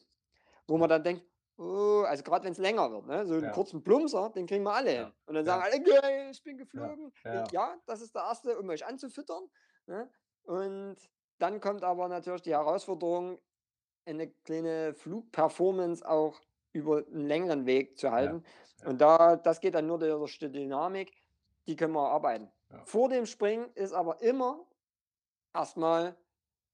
Wo man dann denkt, oh, also gerade wenn es länger wird, ne? so einen ja. kurzen Plumser, den kriegen wir alle hin. Und dann sagen alle, geil, ich bin geflogen. Ja. das ist der erste, um euch anzufüttern. Ne? Und dann kommt aber natürlich die Herausforderung, eine kleine Flugperformance auch über einen längeren Weg zu halten. Ja, ja. Und da, das geht dann nur durch die Dynamik, die können wir erarbeiten. Ja. Vor dem Springen ist aber immer erstmal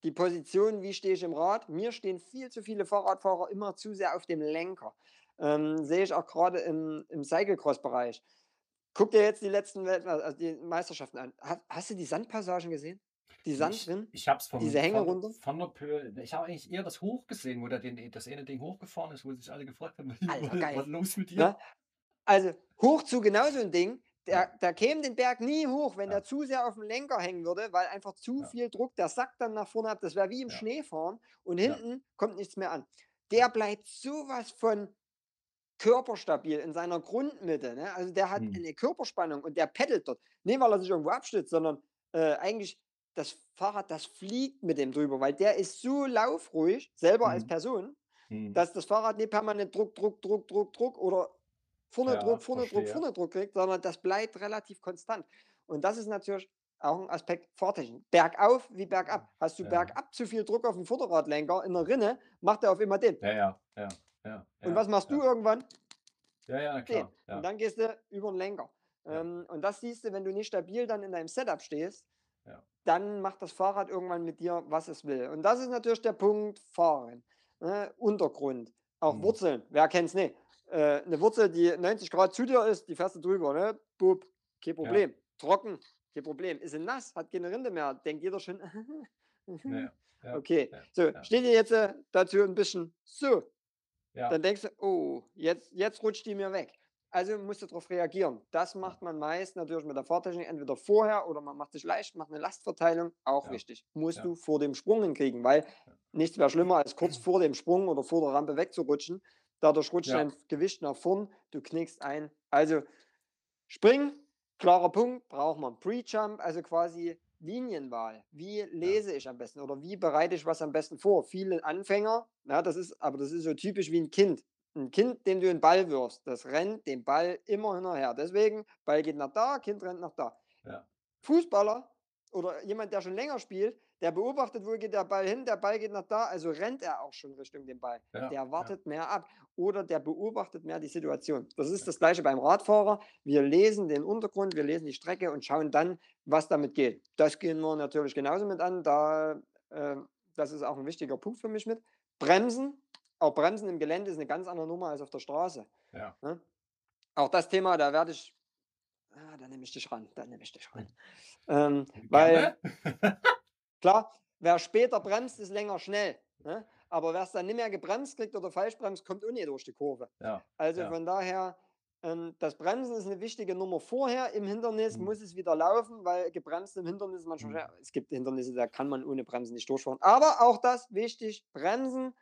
die Position, wie stehe ich im Rad. Mir stehen viel zu viele Fahrradfahrer immer zu sehr auf dem Lenker. Ähm, sehe ich auch gerade im, im Cyclecross-Bereich. Guck dir jetzt die letzten Welt also die Meisterschaften an. Hast, hast du die Sandpassagen gesehen? Die Sand ich, drin? Ich hab's vom, Diese Hängerunde? Von, von der Ich habe eigentlich eher das hoch gesehen, wo der den, das eine Ding hochgefahren ist, wo sich alle gefragt haben, Alter, was, was los mit dir? Na? Ne? Also hoch zu genau so ein Ding, der, der käme den Berg nie hoch, wenn ja. der zu sehr auf dem Lenker hängen würde, weil einfach zu ja. viel Druck, der sackt dann nach vorne ab. Das wäre wie im ja. Schneefahren und hinten kommt nichts mehr an. Der bleibt sowas von körperstabil in seiner Grundmitte. Ne? Also der hat hm. eine Körperspannung und der peddelt dort. Nicht, weil er sich irgendwo abstützt, sondern äh, eigentlich das Fahrrad, das fliegt mit dem drüber, weil der ist so laufruhig, selber mhm. als Person, mhm. dass das Fahrrad nicht permanent Druck, Druck, Druck, Druck, Druck oder vorne ja, Druck, vorne verstehe. Druck, vorne Druck kriegt, sondern das bleibt relativ konstant. Und das ist natürlich auch ein Aspekt Fahrtechnik. Bergauf wie bergab. Hast du ja. bergab zu viel Druck auf dem Vorderradlenker in der Rinne, macht er auf immer den. Ja, ja, ja. ja und was machst du irgendwann? Ja, ja, klar. Und dann gehst du über den Lenker. Ähm, und das siehst du, wenn du nicht stabil dann in deinem Setup stehst, dann macht das Fahrrad irgendwann mit dir, was es will. Und das ist natürlich der Punkt Fahren. Ne? Untergrund, auch mhm. Wurzeln. Wer kennt es nicht? Äh, eine Wurzel, die 90 Grad zu dir ist, die fährst du drüber. Ne? Bub, kein Problem. Ja. Trocken, kein Problem. Ist sie nass, hat keine Rinde mehr. Denkt jeder schon. ja, ja, okay, so, steht ihr jetzt äh, dazu ein bisschen so. Dann denkst du, oh, jetzt, jetzt rutscht die mir weg. Also musst du darauf reagieren. Das macht man meist natürlich mit der Fahrtechnik entweder vorher oder man macht sich leicht, macht eine Lastverteilung, auch ja. wichtig. Musst ja. du vor dem Sprung hinkriegen, weil nichts wäre schlimmer, als kurz vor dem Sprung oder vor der Rampe wegzurutschen. Dadurch rutscht dein Gewicht nach vorn, du knickst ein. Also springen, klarer Punkt, braucht man Pre-Jump, also quasi Linienwahl. Wie lese ich am besten oder wie bereite ich was am besten vor? Viele Anfänger, ja, das ist, aber das ist so typisch wie ein Kind ein Kind, dem du den Ball wirfst, das rennt den Ball immer hinterher. Deswegen, Ball geht nach da, Kind rennt nach da. Ja. Fußballer oder jemand, der schon länger spielt, der beobachtet, wo geht der Ball hin, der Ball geht nach da, also rennt er auch schon Richtung den Ball. Ja, der wartet ja. mehr ab oder der beobachtet mehr die Situation. Das ist das gleiche beim Radfahrer. Wir lesen den Untergrund, wir lesen die Strecke und schauen dann, was damit geht. Das gehen wir natürlich genauso mit an. Da, äh, das ist auch ein wichtiger Punkt für mich mit. Bremsen, auch Bremsen im Gelände ist eine ganz andere Nummer als auf der Straße. Ja. Ne? Auch das Thema, da werde ich, ah, da nehme ich dich ran, da nehme ich dich ran. Ähm, weil. klar, wer später bremst, ist länger schnell. Ne? Aber wer es dann nicht mehr gebremst kriegt oder falsch bremst, kommt auch nicht durch die Kurve. Ja. Also Ja. von daher, ähm, das Bremsen ist eine wichtige Nummer vorher. Im Hindernis Mhm. muss es wieder laufen, weil gebremst im Hindernis manchmal Mhm. Es gibt Hindernisse, da kann man ohne Bremsen nicht durchfahren. Aber auch das wichtig, bremsen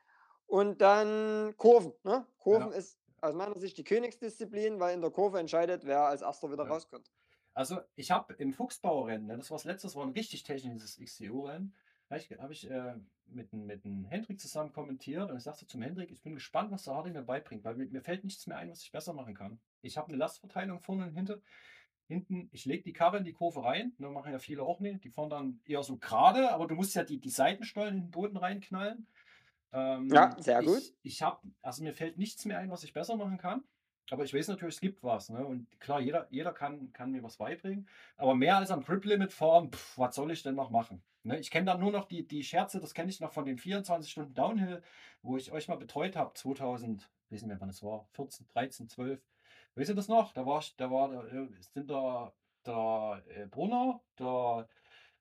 und dann Kurven. Ne? Kurven Ja. ist aus meiner Sicht die Königsdisziplin, weil in der Kurve entscheidet, wer als erster wieder rauskommt. Also ich habe im Fuchsbauerrennen, ne, das war das letzte, das war ein richtig technisches XCO-Rennen, habe ich, äh, mit, mit dem Hendrik zusammen kommentiert und ich sagte zum Hendrik, ich bin gespannt, was der Hardy mir beibringt, weil mir, mir fällt nichts mehr ein, was ich besser machen kann. Ich habe eine Lastverteilung vorne und hinten. Hinten, ich lege die Karre in die Kurve rein, ne, machen ja viele auch nicht, die fahren dann eher so gerade, aber du musst ja die, die Seitenstollen in den Boden reinknallen. Ähm, Ja, sehr gut. Ich, ich habe, also mir fällt nichts mehr ein, was ich besser machen kann. Aber ich weiß natürlich, es gibt was. Ne? Und klar, jeder, jeder kann, kann mir was beibringen. Aber mehr als am Grip Limit fahren, pff, was soll ich denn noch machen? Ne? Ich kenne dann nur noch die, die Scherze, das kenne ich noch von den 24 Stunden Downhill, wo ich euch mal betreut habe, 2000, weiß nicht mehr wann es war, 14, 13, 12. Weißt du das noch? Da war da war, da äh, sind da der äh, Brunner, der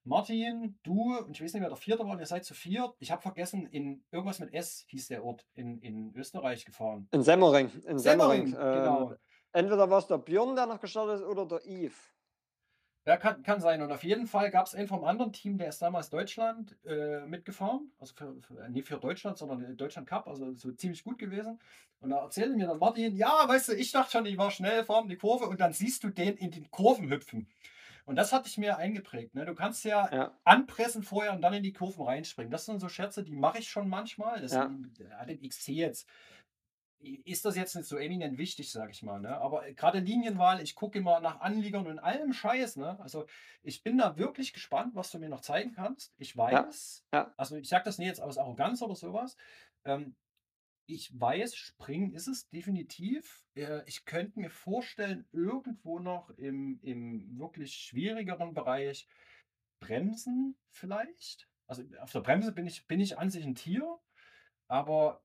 Martin, du und ich weiß nicht mehr, der vierte war, ihr seid zu viert. Ich habe vergessen, in irgendwas mit S hieß der Ort in, in Österreich gefahren. In Semmering. In Semmering. Semmering, ähm, genau. Entweder war es der Björn, der noch gestartet ist, oder der Yves. Ja, kann, kann sein. Und auf jeden Fall gab es einen vom anderen Team, der ist damals Deutschland äh, mitgefahren. Also für, für, nicht für Deutschland, sondern Deutschland Cup. Also so ziemlich gut gewesen. Und da erzählte mir dann Martin, ja, weißt du, ich dachte schon, ich war schnell vor die Kurve und dann siehst du den in den Kurven hüpfen. Und das hatte ich mir eingeprägt. Ne? Du kannst ja, Ja. anpressen vorher und dann in die Kurven reinspringen. Das sind so Scherze, die mache ich schon manchmal. Das Ja. sind, ja, den XC jetzt ist das jetzt nicht so eminent wichtig, sage ich mal. Ne? Aber gerade Linienwahl, ich gucke immer nach Anliegern und allem Scheiß. Ne? Also ich bin da wirklich gespannt, was du mir noch zeigen kannst. Ich weiß, ja. also ich sage das nicht jetzt aus Arroganz oder sowas. Ähm, ich weiß, Springen ist es definitiv. Äh, Ich könnte mir vorstellen, irgendwo noch im, im wirklich schwierigeren Bereich Bremsen vielleicht. Also auf der Bremse bin ich, bin ich an sich ein Tier, aber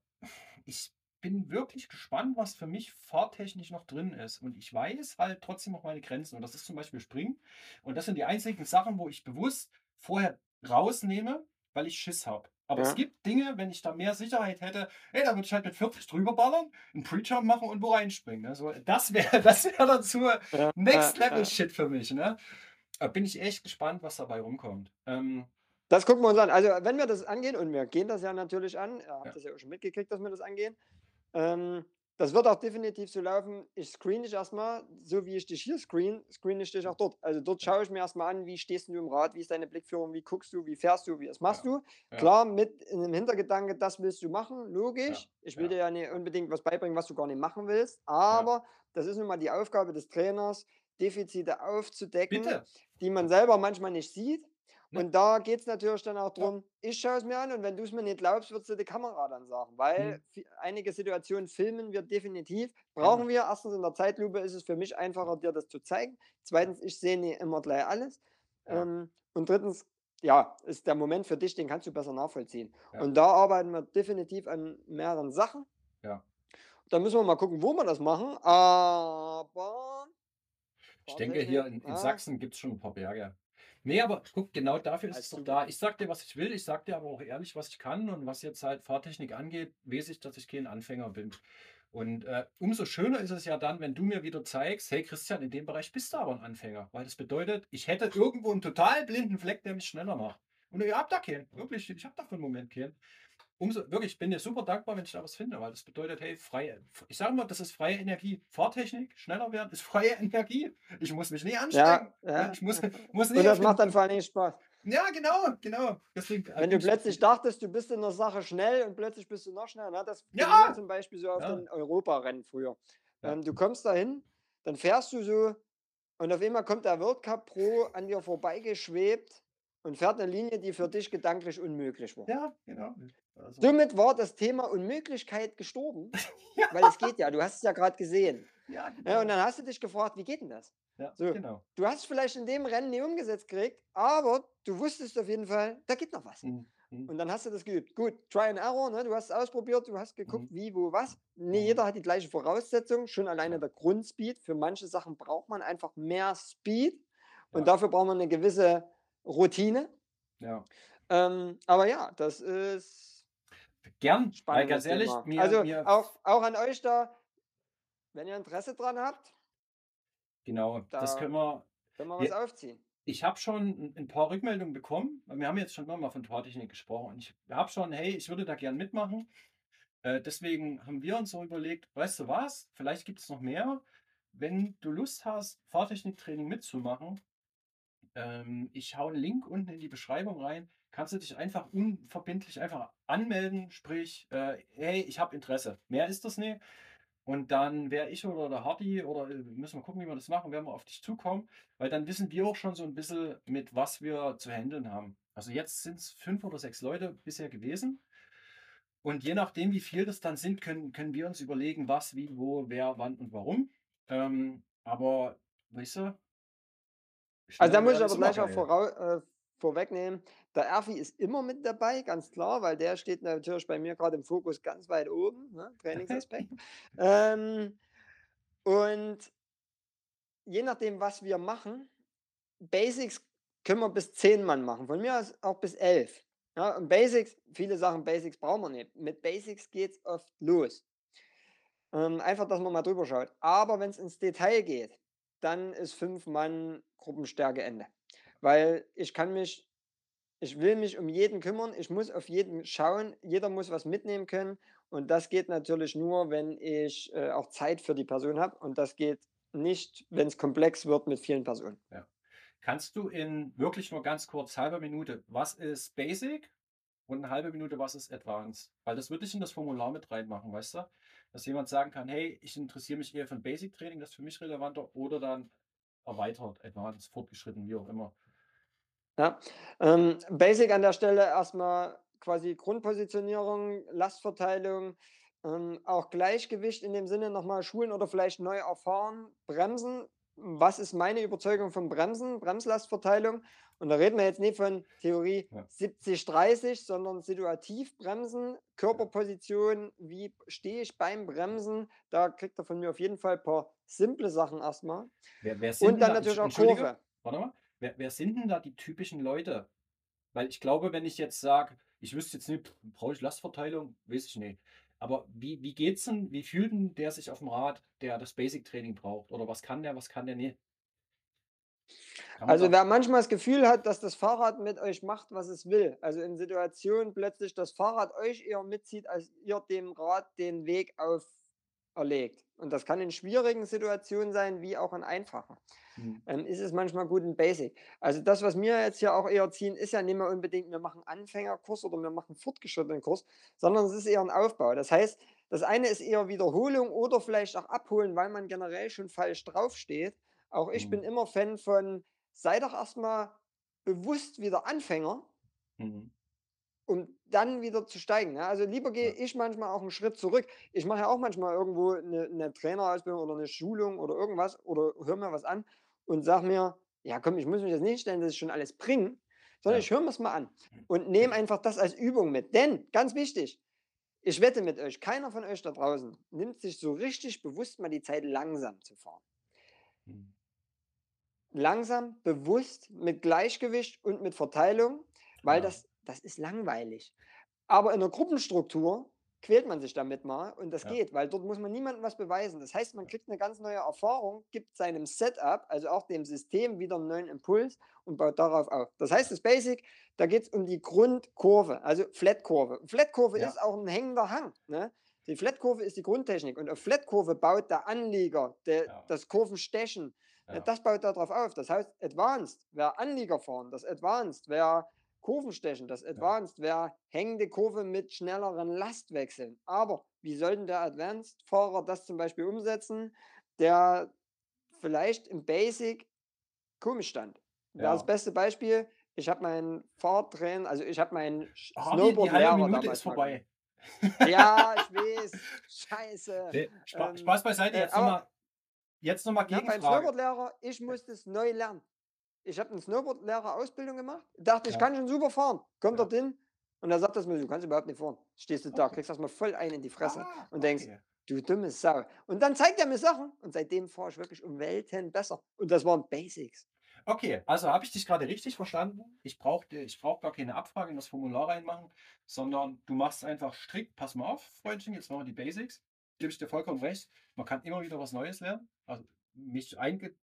ich bin wirklich gespannt, was für mich fahrtechnisch noch drin ist. Und ich weiß halt trotzdem noch meine Grenzen. Und das ist zum Beispiel Springen. Und das sind die einzigen Sachen, wo ich bewusst vorher rausnehme, weil ich Schiss habe. Aber es Ja. gibt Dinge, wenn ich da mehr Sicherheit hätte, ey, da würde ich halt mit 40 drüber ballern, einen Pre-Jump machen und wo reinspringen. Ne? So, das wäre das wär so Ja, Next Level. Shit für mich. Ne? Da bin ich echt gespannt, was dabei rumkommt. Ähm, Das gucken wir uns an. Also, wenn wir das angehen, und wir gehen das ja natürlich an, ihr habt das ja auch schon mitgekriegt, dass wir das angehen, ähm, das wird auch definitiv so laufen. Ich screen dich erstmal, so wie ich dich hier screen, screen ich dich auch dort. Also, dort schaue ich mir erstmal an, wie stehst du im Rad, wie ist deine Blickführung, wie guckst du, wie fährst du, wie das machst du. ja. Klar, mit in dem Hintergedanke, das willst du machen, logisch. Ich will ja. dir ja nicht unbedingt was beibringen, was du gar nicht machen willst, aber das ist nun mal die Aufgabe des Trainers, Defizite aufzudecken Bitte. die man selber manchmal nicht sieht. Ne? Und da geht es natürlich dann auch darum, ich schaue es mir an und wenn du es mir nicht glaubst, würdest du die Kamera dann sagen. Weil Mhm. einige Situationen filmen wir definitiv. Brauchen wir. Erstens in der Zeitlupe ist es für mich einfacher, dir das zu zeigen. Zweitens, ich sehe nicht immer gleich alles. Ja. Ähm, und drittens, ja, ist der Moment für dich, den kannst du besser nachvollziehen. Ja. Und da arbeiten wir definitiv an mehreren Sachen. Ja. Da müssen wir mal gucken, wo wir das machen. Aber. Ich denke, hier in, in Ah, Sachsen gibt es schon ein paar Berge. Nee, aber guck, genau dafür ist es doch da. Ich sag dir, was ich will, ich sag dir aber auch ehrlich, was ich kann und was jetzt halt Fahrtechnik angeht, weiß ich, dass ich kein Anfänger bin. Und äh, umso schöner ist es ja dann, wenn du mir wieder zeigst, hey Christian, in dem Bereich bist du aber ein Anfänger. Weil das bedeutet, ich hätte irgendwo einen total blinden Fleck, der mich schneller macht. Und ihr habt da keinen. Wirklich, ich habe da für einen Moment keinen. Umso, wirklich, ich bin dir super dankbar, wenn ich da was finde, weil das bedeutet, hey, freie, ich sage mal, das ist freie Energie. Fahrtechnik, schneller werden, ist freie Energie. Ich muss mich nicht anstrengen. Ja, ja. Ich muss, muss Und nicht das auf den- macht dann vor Dingen Spaß. Ja, genau, genau. Deswegen, äh, Wenn du plötzlich dachtest, du bist in der Sache schnell und plötzlich bist du noch schneller. Ne? Das ja. zum Beispiel so auf Ja. den Europarennen früher. Ja. Ähm, du kommst dahin, dann fährst du so und auf einmal kommt der World Cup Pro an dir vorbeigeschwebt und fährt eine Linie, die für dich gedanklich unmöglich war. Ja, genau. Also, Somit war das Thema Unmöglichkeit gestorben, Ja. weil es geht ja, du hast es ja gerade gesehen. ja, Ja, genau. und dann hast du dich gefragt, wie geht denn das? ja, so. genau. Du hast es vielleicht in dem Rennen nie umgesetzt gekriegt, aber du wusstest auf jeden Fall, da geht noch was. Mhm. Mhm. Und dann hast du das geübt. Gut, Try and Error, ne? du hast es ausprobiert, du hast geguckt, mhm. wie, wo, was. Nee, mhm. jeder hat die gleiche Voraussetzung, schon alleine der Grundspeed. Für manche Sachen braucht man einfach mehr Speed und ja. dafür braucht man eine gewisse Routine. Ja. Ähm, aber ja, das ist. Gern, weil ganz ehrlich, mir, also mir auch, auch an euch da, wenn ihr Interesse dran habt. Genau, da das können wir. Können wir was aufziehen. Ich habe schon ein paar Rückmeldungen bekommen. Wir haben jetzt schon mal von Tortechnik gesprochen. Ich habe schon, hey, ich würde da gern mitmachen. Äh, deswegen haben wir uns so überlegt, weißt du was, vielleicht gibt es noch mehr. Wenn du Lust hast, Fahrtechniktraining mitzumachen, ähm, ich hau einen Link unten in die Beschreibung rein. Kannst du dich einfach unverbindlich einfach anmelden, sprich, äh, hey, ich habe Interesse. Mehr ist das nicht. Und dann wäre ich oder der Hardy oder äh, müssen wir gucken, wie wir das machen, werden wir auf dich zukommen, weil dann wissen wir auch schon so ein bisschen, mit was wir zu handeln haben. Also jetzt sind es fünf oder sechs Leute bisher gewesen. Und je nachdem, wie viel das dann sind, können, können wir uns überlegen, was, wie, wo, wer, wann und warum. Ähm, aber, weißt du, also da muss ich aber gleich auch vorau, äh, vorwegnehmen, der Erfi ist immer mit dabei, ganz klar, weil der steht natürlich bei mir gerade im Fokus ganz weit oben, ne? Trainingsaspekt. ähm, und je nachdem, was wir machen, Basics können wir bis zehn Mann machen, von mir aus auch bis elf. Ja, und Basics, viele Sachen Basics brauchen wir nicht. Mit Basics geht es oft los. Ähm, einfach, dass man mal drüber schaut. Aber wenn es ins Detail geht, dann ist fünf Mann Gruppenstärke Ende. Weil ich kann mich, ich will mich um jeden kümmern, ich muss auf jeden schauen, jeder muss was mitnehmen können. Und das geht natürlich nur, wenn ich äh, auch Zeit für die Person habe. Und das geht nicht, wenn es komplex wird mit vielen Personen. Ja. Kannst du in wirklich nur ganz kurz halber Minute, was ist Basic und eine halbe Minute, was ist Advanced? Weil das würde ich in das Formular mit reinmachen, weißt du? Dass jemand sagen kann, hey, ich interessiere mich eher für ein Basic Training, das ist für mich relevanter, oder dann erweitert, advanced, fortgeschritten, wie auch immer. Ja, ähm, Basic an der Stelle erstmal quasi Grundpositionierung, Lastverteilung, ähm, auch Gleichgewicht in dem Sinne nochmal schulen oder vielleicht neu erfahren, Bremsen. Was ist meine Überzeugung von Bremsen, Bremslastverteilung? Und da reden wir jetzt nicht von Theorie ja. 70-30, sondern situativ bremsen, Körperposition, wie stehe ich beim Bremsen. Da kriegt er von mir auf jeden Fall ein paar simple Sachen erstmal. Wer, wer Und dann da, natürlich auch Kurve. Warte mal, wer, wer sind denn da die typischen Leute? Weil ich glaube, wenn ich jetzt sage, ich wüsste jetzt nicht, brauche ich Lastverteilung, weiß ich nicht. Aber wie, wie geht's denn, wie fühlt denn der sich auf dem Rad, der das Basic-Training braucht? Oder was kann der, was kann der nicht? Also wer manchmal das Gefühl hat, dass das Fahrrad mit euch macht, was es will, also in Situationen plötzlich das Fahrrad euch eher mitzieht, als ihr dem Rad den Weg auferlegt. Und das kann in schwierigen Situationen sein, wie auch in einfachen. Mhm. Ähm, ist es manchmal gut in Basic. Also das, was wir jetzt hier auch eher ziehen, ist ja nicht mehr unbedingt, wir machen Anfängerkurs oder wir machen fortgeschrittenen Kurs, sondern es ist eher ein Aufbau. Das heißt, das eine ist eher Wiederholung oder vielleicht auch abholen, weil man generell schon falsch draufsteht. Auch ich mhm. bin immer Fan von, sei doch erstmal bewusst wieder Anfänger, mhm. Um dann wieder zu steigen. Ja? Also lieber gehe ich manchmal auch einen Schritt zurück. Ich mache ja auch manchmal irgendwo eine, eine Trainerausbildung oder eine Schulung oder irgendwas oder höre mir was an und sage mir, ja komm, ich muss mich jetzt nicht stellen, dass ich schon alles bringe, sondern ja. ich höre mir es mal an und nehme einfach das als Übung mit. Denn, ganz wichtig, ich wette mit euch, keiner von euch da draußen nimmt sich so richtig bewusst mal die Zeit langsam zu fahren. Mhm langsam, bewusst, mit Gleichgewicht und mit Verteilung, weil ja. das, das ist langweilig. Aber in der Gruppenstruktur quält man sich damit mal und das ja. geht, weil dort muss man niemandem was beweisen. Das heißt, man kriegt eine ganz neue Erfahrung, gibt seinem Setup, also auch dem System, wieder einen neuen Impuls und baut darauf auf. Das heißt, das Basic, da geht es um die Grundkurve, also Flatkurve. Flatkurve ja. ist auch ein hängender Hang. Ne? Die Flatkurve ist die Grundtechnik und auf Flatkurve baut der Anlieger, der, ja. das Kurvenstechen, ja. Das baut darauf auf. Das heißt, Advanced wäre Anlieger fahren, das Advanced wäre Kurvenstechen, das Advanced ja. wäre hängende Kurve mit schnelleren Lastwechseln. Aber wie sollten der Advanced-Fahrer das zum Beispiel umsetzen, der vielleicht im Basic komisch stand? Ja. Das beste Beispiel, ich habe meinen Fahrtrainer, also ich habe meinen oh, Snowboard-Lehrer ist vorbei. Ja, ich weiß. Scheiße. Nee, Spaß, ähm, Spaß beiseite. Jetzt äh, nochmal Jetzt nochmal Gegenfrage. Ja, beim Snowboardlehrer, ich musste es neu lernen. Ich habe eine Snowboardlehrer-Ausbildung gemacht, dachte, ich ja. kann schon super fahren. Kommt ja. dorthin, Und er sagt das mir, du kannst überhaupt nicht fahren. Stehst du da, Okay. kriegst erstmal voll einen in die Fresse Ah, und denkst, okay. du dumme Sau. Und dann zeigt er mir Sachen und seitdem fahre ich wirklich um Welten besser. Und das waren Basics. Okay, also habe ich dich gerade richtig verstanden. Ich brauche ich brauch gar keine Abfrage in das Formular reinmachen, sondern du machst einfach strikt, pass mal auf, Freundchen, jetzt machen wir die Basics. Gebe ich dir vollkommen recht. Man kann immer wieder was Neues lernen. Also mich einge...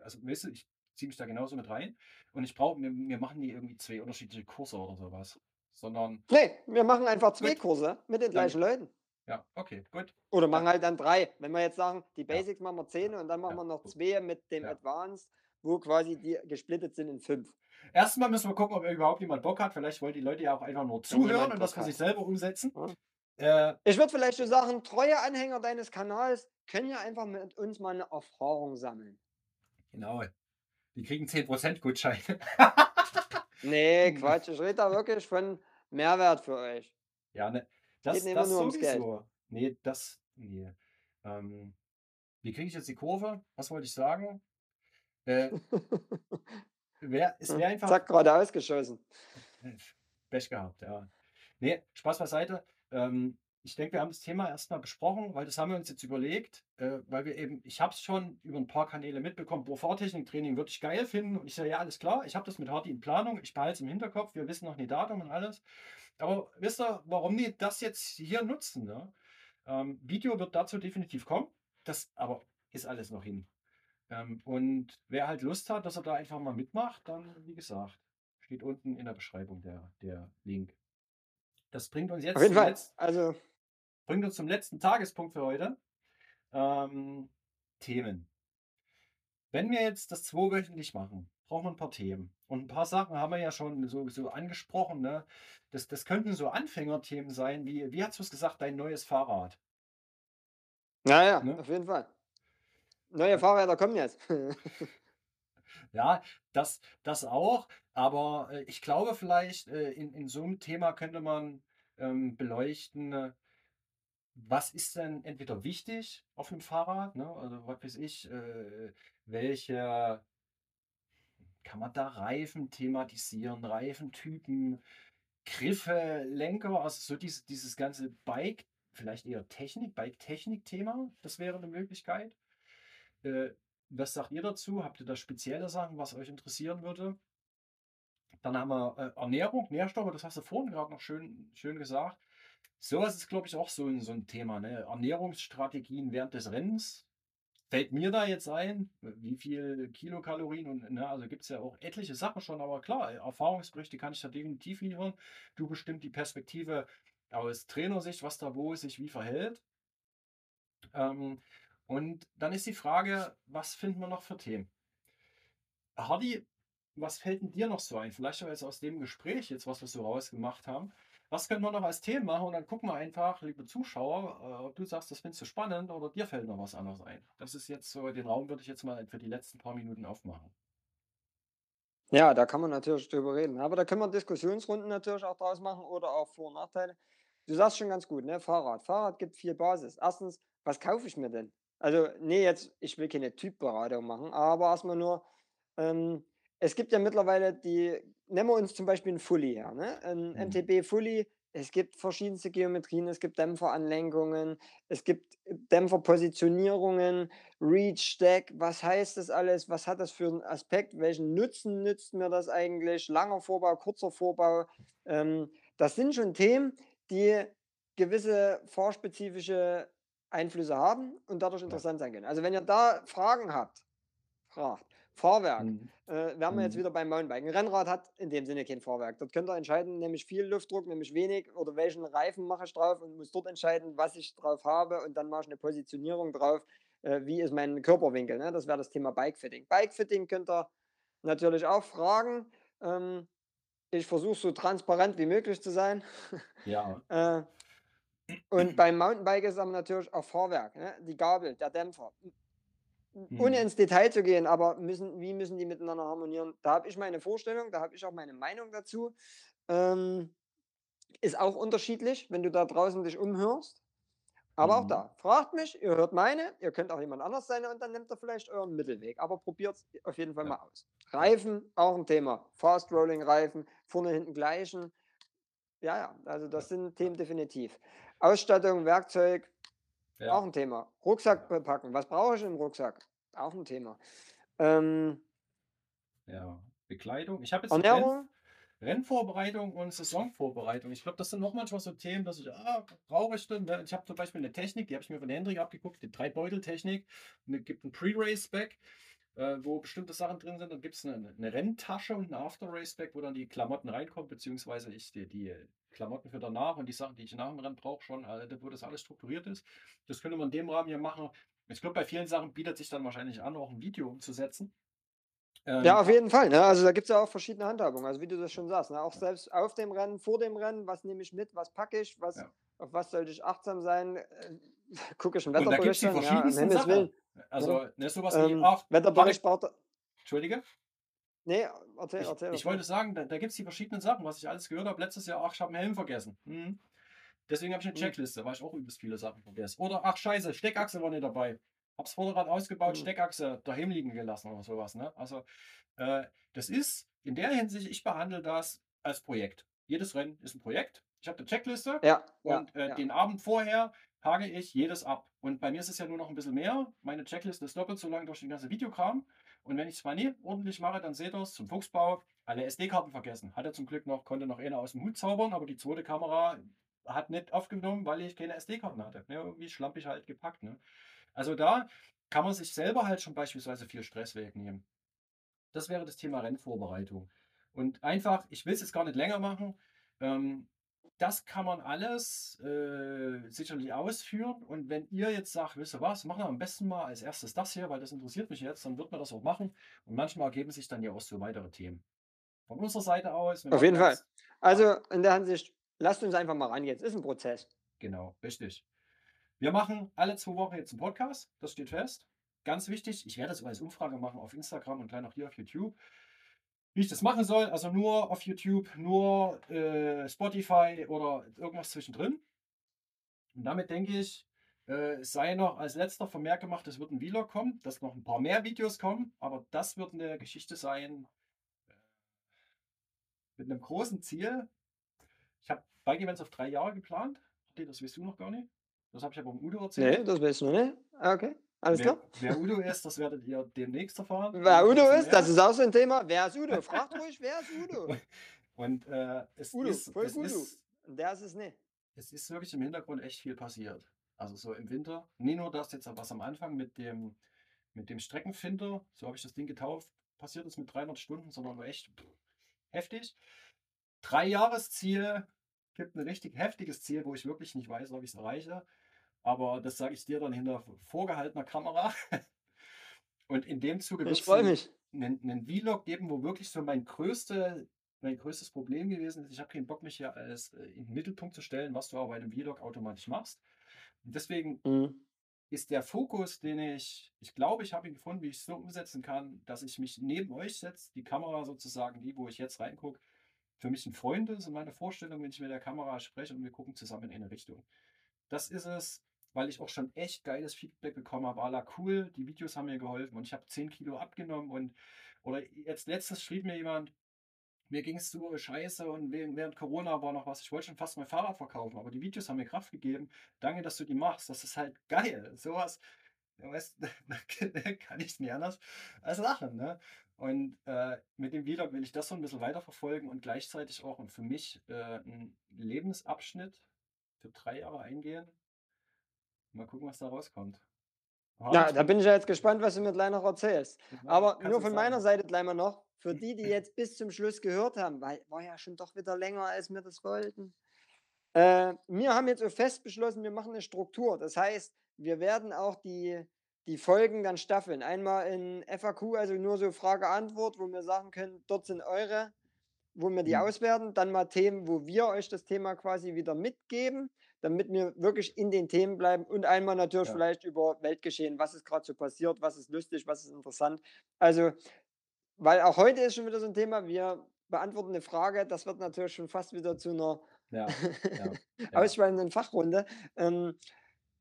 Also weißt du, ich ziehe mich da genauso mit rein. Und ich brauche, wir, wir machen nie irgendwie zwei unterschiedliche Kurse oder sowas. Sondern, Nee, wir machen einfach zwei Gut. Kurse mit den gleichen Leuten. ja, okay, gut. Oder machen halt dann drei. Wenn wir jetzt sagen, die Ja. Basics machen wir zehn und dann machen Ja, wir noch zwei mit dem Ja. Advanced, wo quasi die gesplittet sind in fünf. Erstmal müssen wir gucken, ob überhaupt jemand Bock hat. Vielleicht wollen die Leute ja auch einfach nur zuhören und das für sich selber umsetzen. Ja. Äh, Ich würde vielleicht so sagen, treue Anhänger deines Kanals können ja einfach mit uns mal eine Erfahrung sammeln. genau. Die kriegen 10% Gutschein. Nee. Quatsch. Ich rede da wirklich von Mehrwert für euch. Ja, ne, das, Geht das nur ums Geld. Nee, das, nee. Ähm, wie kriege ich jetzt die Kurve? Was wollte ich sagen? Äh, wär, es wäre einfach Zack, gerade ausgeschossen. Pech gehabt, ja. Nee, Spaß beiseite. Ähm, ich denke, wir haben das Thema erstmal besprochen, weil das haben wir uns jetzt überlegt, äh, weil wir eben, ich habe es schon über ein paar Kanäle mitbekommen, boah, Fahrtechniktraining würde ich geil finden. Und ich sage, ja, alles klar, ich habe das mit Hardy in Planung, ich behalte es im Hinterkopf, wir wissen noch nie Datum und alles. Aber wisst ihr, warum die das jetzt hier nutzen? Ne? Ähm, Video wird dazu definitiv kommen, das aber ist alles noch hin. Ähm, und wer halt Lust hat, dass er da einfach mal mitmacht, dann, wie gesagt, steht unten in der Beschreibung der, der Link. Das bringt uns jetzt Auf jeden Fall. letzten- Also, bringt uns zum letzten Tagespunkt für heute. Ähm, Themen. Wenn wir jetzt das zweiwöchentlich machen, brauchen wir ein paar Themen. Und ein paar Sachen haben wir ja schon so, so angesprochen. Ne? Das, das könnten so Anfängerthemen sein, wie, wie hast du es gesagt, dein neues Fahrrad. naja, Ne? auf jeden Fall. Neue Fahrräder kommen jetzt. Ja, das, das auch. Aber äh, ich glaube, vielleicht äh, in, in so einem Thema könnte man ähm, beleuchten, äh, was ist denn entweder wichtig auf einem Fahrrad, ne? Also was weiß ich, äh, welche kann man da Reifen thematisieren, Reifentypen, Griffe, Lenker, also so dieses, dieses ganze Bike, vielleicht eher Technik, Bike-Technik-Thema, das wäre eine Möglichkeit. Äh, was sagt ihr dazu? Habt ihr da spezielle Sachen, was euch interessieren würde? Dann haben wir äh, Ernährung, Nährstoffe, das hast du vorhin gerade noch schön, schön gesagt. Sowas ist, glaube ich, auch so ein, so ein Thema. Ne? Ernährungsstrategien während des Rennens. Fällt mir da jetzt ein, wie viel Kilokalorien und ne, also gibt es ja auch etliche Sachen schon, aber klar, Erfahrungsberichte kann ich da definitiv liefern. Du bestimmt die Perspektive aus Trainersicht, was da wo sich wie verhält. Ähm, und dann ist die Frage, was finden wir noch für Themen? Hardy, was fällt denn dir noch so ein? Vielleicht auch jetzt aus dem Gespräch, jetzt was wir so rausgemacht haben. Was können wir noch als Themen machen? Und dann gucken wir einfach, liebe Zuschauer, äh, ob du sagst, das findest du spannend oder dir fällt noch was anderes ein. Das ist jetzt so, den Raum würde ich jetzt mal für die letzten paar Minuten aufmachen. Ja, da kann man natürlich drüber reden. Aber da können wir Diskussionsrunden natürlich auch draus machen oder auch Vor- und Nachteile. Du sagst schon ganz gut, ne? Fahrrad. Fahrrad gibt viel Basis. Erstens, was kaufe ich mir denn? Also, nee, jetzt, ich will keine Typberatung machen, aber erstmal nur, ähm, es gibt ja mittlerweile die, nehmen wir uns zum Beispiel ein Fully her, ne? Ein Mhm. MTB Fully, es gibt verschiedenste Geometrien, es gibt Dämpferanlenkungen, es gibt Dämpferpositionierungen, Reach, Stack, was heißt das alles? Was hat das für einen Aspekt? Welchen Nutzen nützt mir das eigentlich? Langer Vorbau, kurzer Vorbau? Ähm, das sind schon Themen, die gewisse fahrspezifische Einflüsse haben und dadurch interessant sein können. Also wenn ihr da Fragen habt, fragt. Fahrwerk. Mhm. Äh, wären wir jetzt Mhm. wieder beim Mountainbike. Ein Rennrad hat in dem Sinne kein Fahrwerk. Dort könnt ihr entscheiden, nämlich viel Luftdruck, nämlich wenig oder welchen Reifen mache ich drauf und muss dort entscheiden, was ich drauf habe und dann mache ich eine Positionierung drauf. Äh, wie ist mein Körperwinkel? Ne? Das wäre das Thema Bikefitting. Bikefitting könnt ihr natürlich auch fragen. Ähm, ich versuche so transparent wie möglich zu sein. Ja, Äh, und beim Mountainbike ist aber natürlich auch Fahrwerk, ne? die Gabel, der Dämpfer. Ohne Mhm. ins Detail zu gehen, aber müssen, wie müssen die miteinander harmonieren? Da habe ich meine Vorstellung, da habe ich auch meine Meinung dazu. Ähm, ist auch unterschiedlich, wenn du da draußen dich umhörst. Aber auch Mhm. da, fragt mich, ihr hört meine, ihr könnt auch jemand anders sein und dann nehmt ihr vielleicht euren Mittelweg. Aber probiert es auf jeden Fall Ja. mal aus. Reifen, auch ein Thema. Fast Rolling Reifen, vorne, hinten gleichen. Ja, ja, also das sind Themen definitiv. Ausstattung, Werkzeug, Ja. auch ein Thema. Rucksack bepacken. Was brauche ich im Rucksack? Auch ein Thema. Ähm, Ja, Bekleidung. Ich habe jetzt Renn, Ernährung? Rennvorbereitung und Saisonvorbereitung. Ich glaube, das sind noch manchmal so Themen, dass ich, ah, brauche ich denn? Ich habe zum Beispiel eine Technik, die habe ich mir von Hendrik abgeguckt, die Drei-Beutel-Technik. Es gibt ein Pre-Race-Bag, äh, wo bestimmte Sachen drin sind. Dann gibt es eine, eine Renntasche und ein After-Race-Bag, wo dann die Klamotten reinkommen, beziehungsweise ich die, die Klamotten für danach und die Sachen, die ich nach dem Rennen brauche, schon, äh, wo das alles strukturiert ist. Das könnte man in dem Rahmen hier machen. Ich glaube, bei vielen Sachen bietet sich dann wahrscheinlich an, auch ein Video umzusetzen. Ja, Ähm, auf jeden Fall. Ne? Also da gibt es ja auch verschiedene Handhabungen. Also wie du das schon sagst. Ne? Auch selbst auf dem Rennen, vor dem Rennen, was nehme ich mit, was packe ich, was, Ja. auf was sollte ich achtsam sein? Äh, Gucke ich einen es Wetterbericht die an? Ja. Also, ne, sowas wie, Ähm, ach, Wetterbericht braucht. Entschuldige, Nee, erzähl, ich, erzähl. ich wollte sagen, da, da gibt es die verschiedenen Sachen, was ich alles gehört habe. Letztes Jahr, ach, ich habe einen Helm vergessen. Mhm. Deswegen habe ich eine Mhm. Checkliste, weil ich auch übelst viele Sachen vergesse. Oder, ach, scheiße, Steckachse war nicht dabei. Hab's Vorderrad ausgebaut, Mhm. Steckachse daheim liegen gelassen oder sowas. Ne? Also, äh, das ist in der Hinsicht, ich behandle das als Projekt. Jedes Rennen ist ein Projekt. Ich habe eine Checkliste. Ja, ja, Und äh, ja. den Abend vorher hage ich jedes ab. Und bei mir ist es ja nur noch ein bisschen mehr. Meine Checkliste ist doppelt so lang durch den ganzen Videokram. Und wenn ich es mal nie ordentlich mache, dann seht ihr es zum Fuchsbau. Alle SD-Karten vergessen. Hatte zum Glück noch, konnte noch eine aus dem Hut zaubern, aber die zweite Kamera hat nicht aufgenommen, weil ich keine SD-Karten hatte. Ne, irgendwie schlampig halt gepackt. Ne? Also da kann man sich selber halt schon beispielsweise viel Stress wegnehmen. Das wäre das Thema Rennvorbereitung. Und einfach, ich will es jetzt gar nicht länger machen. Ähm, das kann man alles äh, sicherlich ausführen. Und wenn ihr jetzt sagt, wisst ihr was, machen wir am besten mal als erstes das hier, weil das interessiert mich jetzt, dann wird man das auch machen. Und manchmal ergeben sich dann ja auch so weitere Themen. Von unserer Seite aus. Auf jeden Fall. Also in der Hinsicht, lasst uns einfach mal ran jetzt. Ist ein Prozess. Genau, richtig. Wir machen alle zwei Wochen jetzt einen Podcast, das steht fest. Ganz wichtig, ich werde das als Umfrage machen auf Instagram und gleich auch hier auf YouTube. Wie ich das machen soll, also nur auf YouTube, nur äh, Spotify oder irgendwas zwischendrin. Und damit denke ich, äh, sei noch als letzter Vermerk gemacht, es wird ein Vlog kommen, dass noch ein paar mehr Videos kommen, aber das wird eine Geschichte sein äh, mit einem großen Ziel. Ich habe Bike Events auf drei Jahre geplant. Das weißt du noch gar nicht. Das habe ich aber um Udo erzählt. Nee, das weißt du noch nicht. Ah, Okay, alles wer, klar. wer Udo ist, das werdet ihr demnächst erfahren. Wer Udo ist, das ist auch so ein Thema. Wer ist Udo? Fragt ruhig, wer ist Udo? Und äh, es, Udo, ist, voll es, Udo. ist, der ist es nicht. es ist wirklich im Hintergrund echt viel passiert. Also so im Winter. Nie nur das jetzt, was am Anfang mit dem, mit dem Streckenfinder, so habe ich das Ding getauft, passiert ist mit 300 Stunden, sondern echt heftig. Drei Jahresziel, gibt ein richtig heftiges Ziel, wo ich wirklich nicht weiß, ob ich es erreiche. Aber das sage ich dir dann hinter vorgehaltener Kamera. Und in dem Zuge wird es einen, einen Vlog geben, wo wirklich so mein, größte, mein größtes Problem gewesen ist. Ich habe keinen Bock, mich hier als äh, in den Mittelpunkt zu stellen, was du aber bei einem Vlog automatisch machst. Und deswegen Mhm. ist der Fokus, den ich, ich glaube, ich habe ihn gefunden, wie ich es so umsetzen kann, dass ich mich neben euch setze, die Kamera sozusagen, die, wo ich jetzt reingucke, für mich ein Freund ist und meine Vorstellung, wenn ich mit der Kamera spreche und wir gucken zusammen in eine Richtung. Das ist es, weil ich auch schon echt geiles Feedback bekommen habe. Ala cool, die Videos haben mir geholfen und ich habe 10 Kilo abgenommen und oder jetzt letztes schrieb mir jemand, mir ging es so scheiße und während Corona war noch was. Ich wollte schon fast mein Fahrrad verkaufen, aber die Videos haben mir Kraft gegeben. Danke, dass du die machst. Das ist halt geil. Sowas, weißt, kann ich nicht anders als lachen. Ne? Und äh, mit dem Vlog will ich das so ein bisschen weiterverfolgen und gleichzeitig auch für mich äh, einen Lebensabschnitt für drei Jahre eingehen. Mal gucken, was da rauskommt. Ja, da bin ich ja jetzt gespannt, was du mir gleich noch erzählst. Aber kannst nur von sagen. meiner Seite gleich mal noch, für die, die jetzt bis zum Schluss gehört haben, weil war ja schon doch wieder länger, als wir das wollten. Äh, wir haben jetzt so fest beschlossen, wir machen eine Struktur. Das heißt, wir werden auch die, die Folgen dann staffeln. Einmal in FAQ, also nur so Frage-Antwort, wo wir sagen können, dort sind eure, wo wir die Mhm. auswerten. Dann mal Themen, wo wir euch das Thema quasi wieder mitgeben, damit wir wirklich in den Themen bleiben. Und einmal natürlich Ja. vielleicht über Weltgeschehen, was ist gerade so passiert, was ist lustig, was ist interessant. Also, weil auch heute ist schon wieder so ein Thema, wir beantworten eine Frage, das wird natürlich schon fast wieder zu einer Ja, ja, ausschweifenden Fachrunde. Ähm,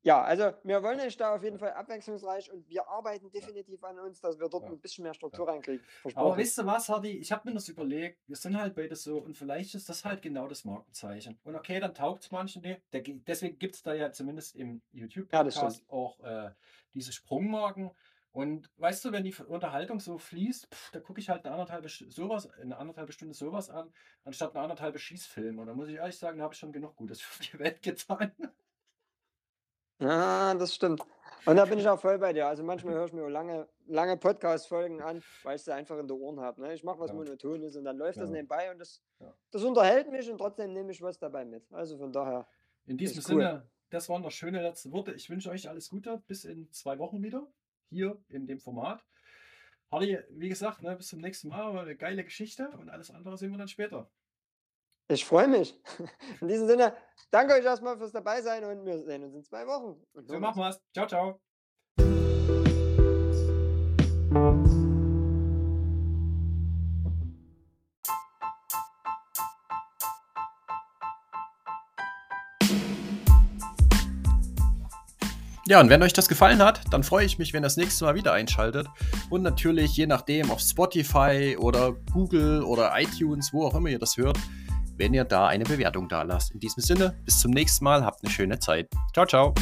ja, also wir wollen euch da auf jeden Fall abwechslungsreich und wir arbeiten definitiv an uns, dass wir dort Ja. ein bisschen mehr Struktur reinkriegen. Aber weißt du was, Hardy? Ich habe mir das überlegt. Wir sind halt beide so und vielleicht ist das halt genau das Markenzeichen. Und okay, dann taugt es manchen. Der, deswegen gibt es da ja zumindest im Ja, YouTube-Podcast stimmt. auch äh, diese Sprungmarken. Und weißt du, wenn die Unterhaltung so fließt, pff, da gucke ich halt eine anderthalbe, Sch- sowas, eine anderthalbe Stunde sowas an, anstatt eine anderthalbe Schießfilm. Und da muss ich ehrlich sagen, da habe ich schon genug Gutes für die Welt getan. Ja, das stimmt. Und da bin ich auch voll bei dir. Also manchmal höre ich mir lange, lange Podcast-Folgen an, weil ich sie einfach in den Ohren habe. Ne? Ich mache was Ja. Monotones und dann läuft das Ja. nebenbei und das, Ja. das unterhält mich und trotzdem nehme ich was dabei mit. Also von daher. In diesem Ist cool. Sinne, das waren noch schöne letzte Worte. Ich wünsche euch alles Gute. Bis in zwei Wochen wieder. Hier in dem Format. Hardy, wie gesagt, ne, bis zum nächsten Mal. War eine geile Geschichte und alles andere sehen wir dann später. Ich freue mich. In diesem Sinne, danke euch erstmal fürs Dabeisein und wir sehen uns in zwei Wochen. Und So machen wir's. Ciao, ciao. Ja, und wenn euch das gefallen hat, dann freue ich mich, wenn ihr das nächste Mal wieder einschaltet. Und natürlich, je nachdem, auf Spotify oder Google oder iTunes, wo auch immer ihr das hört, wenn ihr da eine Bewertung da lasst. In diesem Sinne, bis zum nächsten Mal, habt eine schöne Zeit. Ciao, ciao.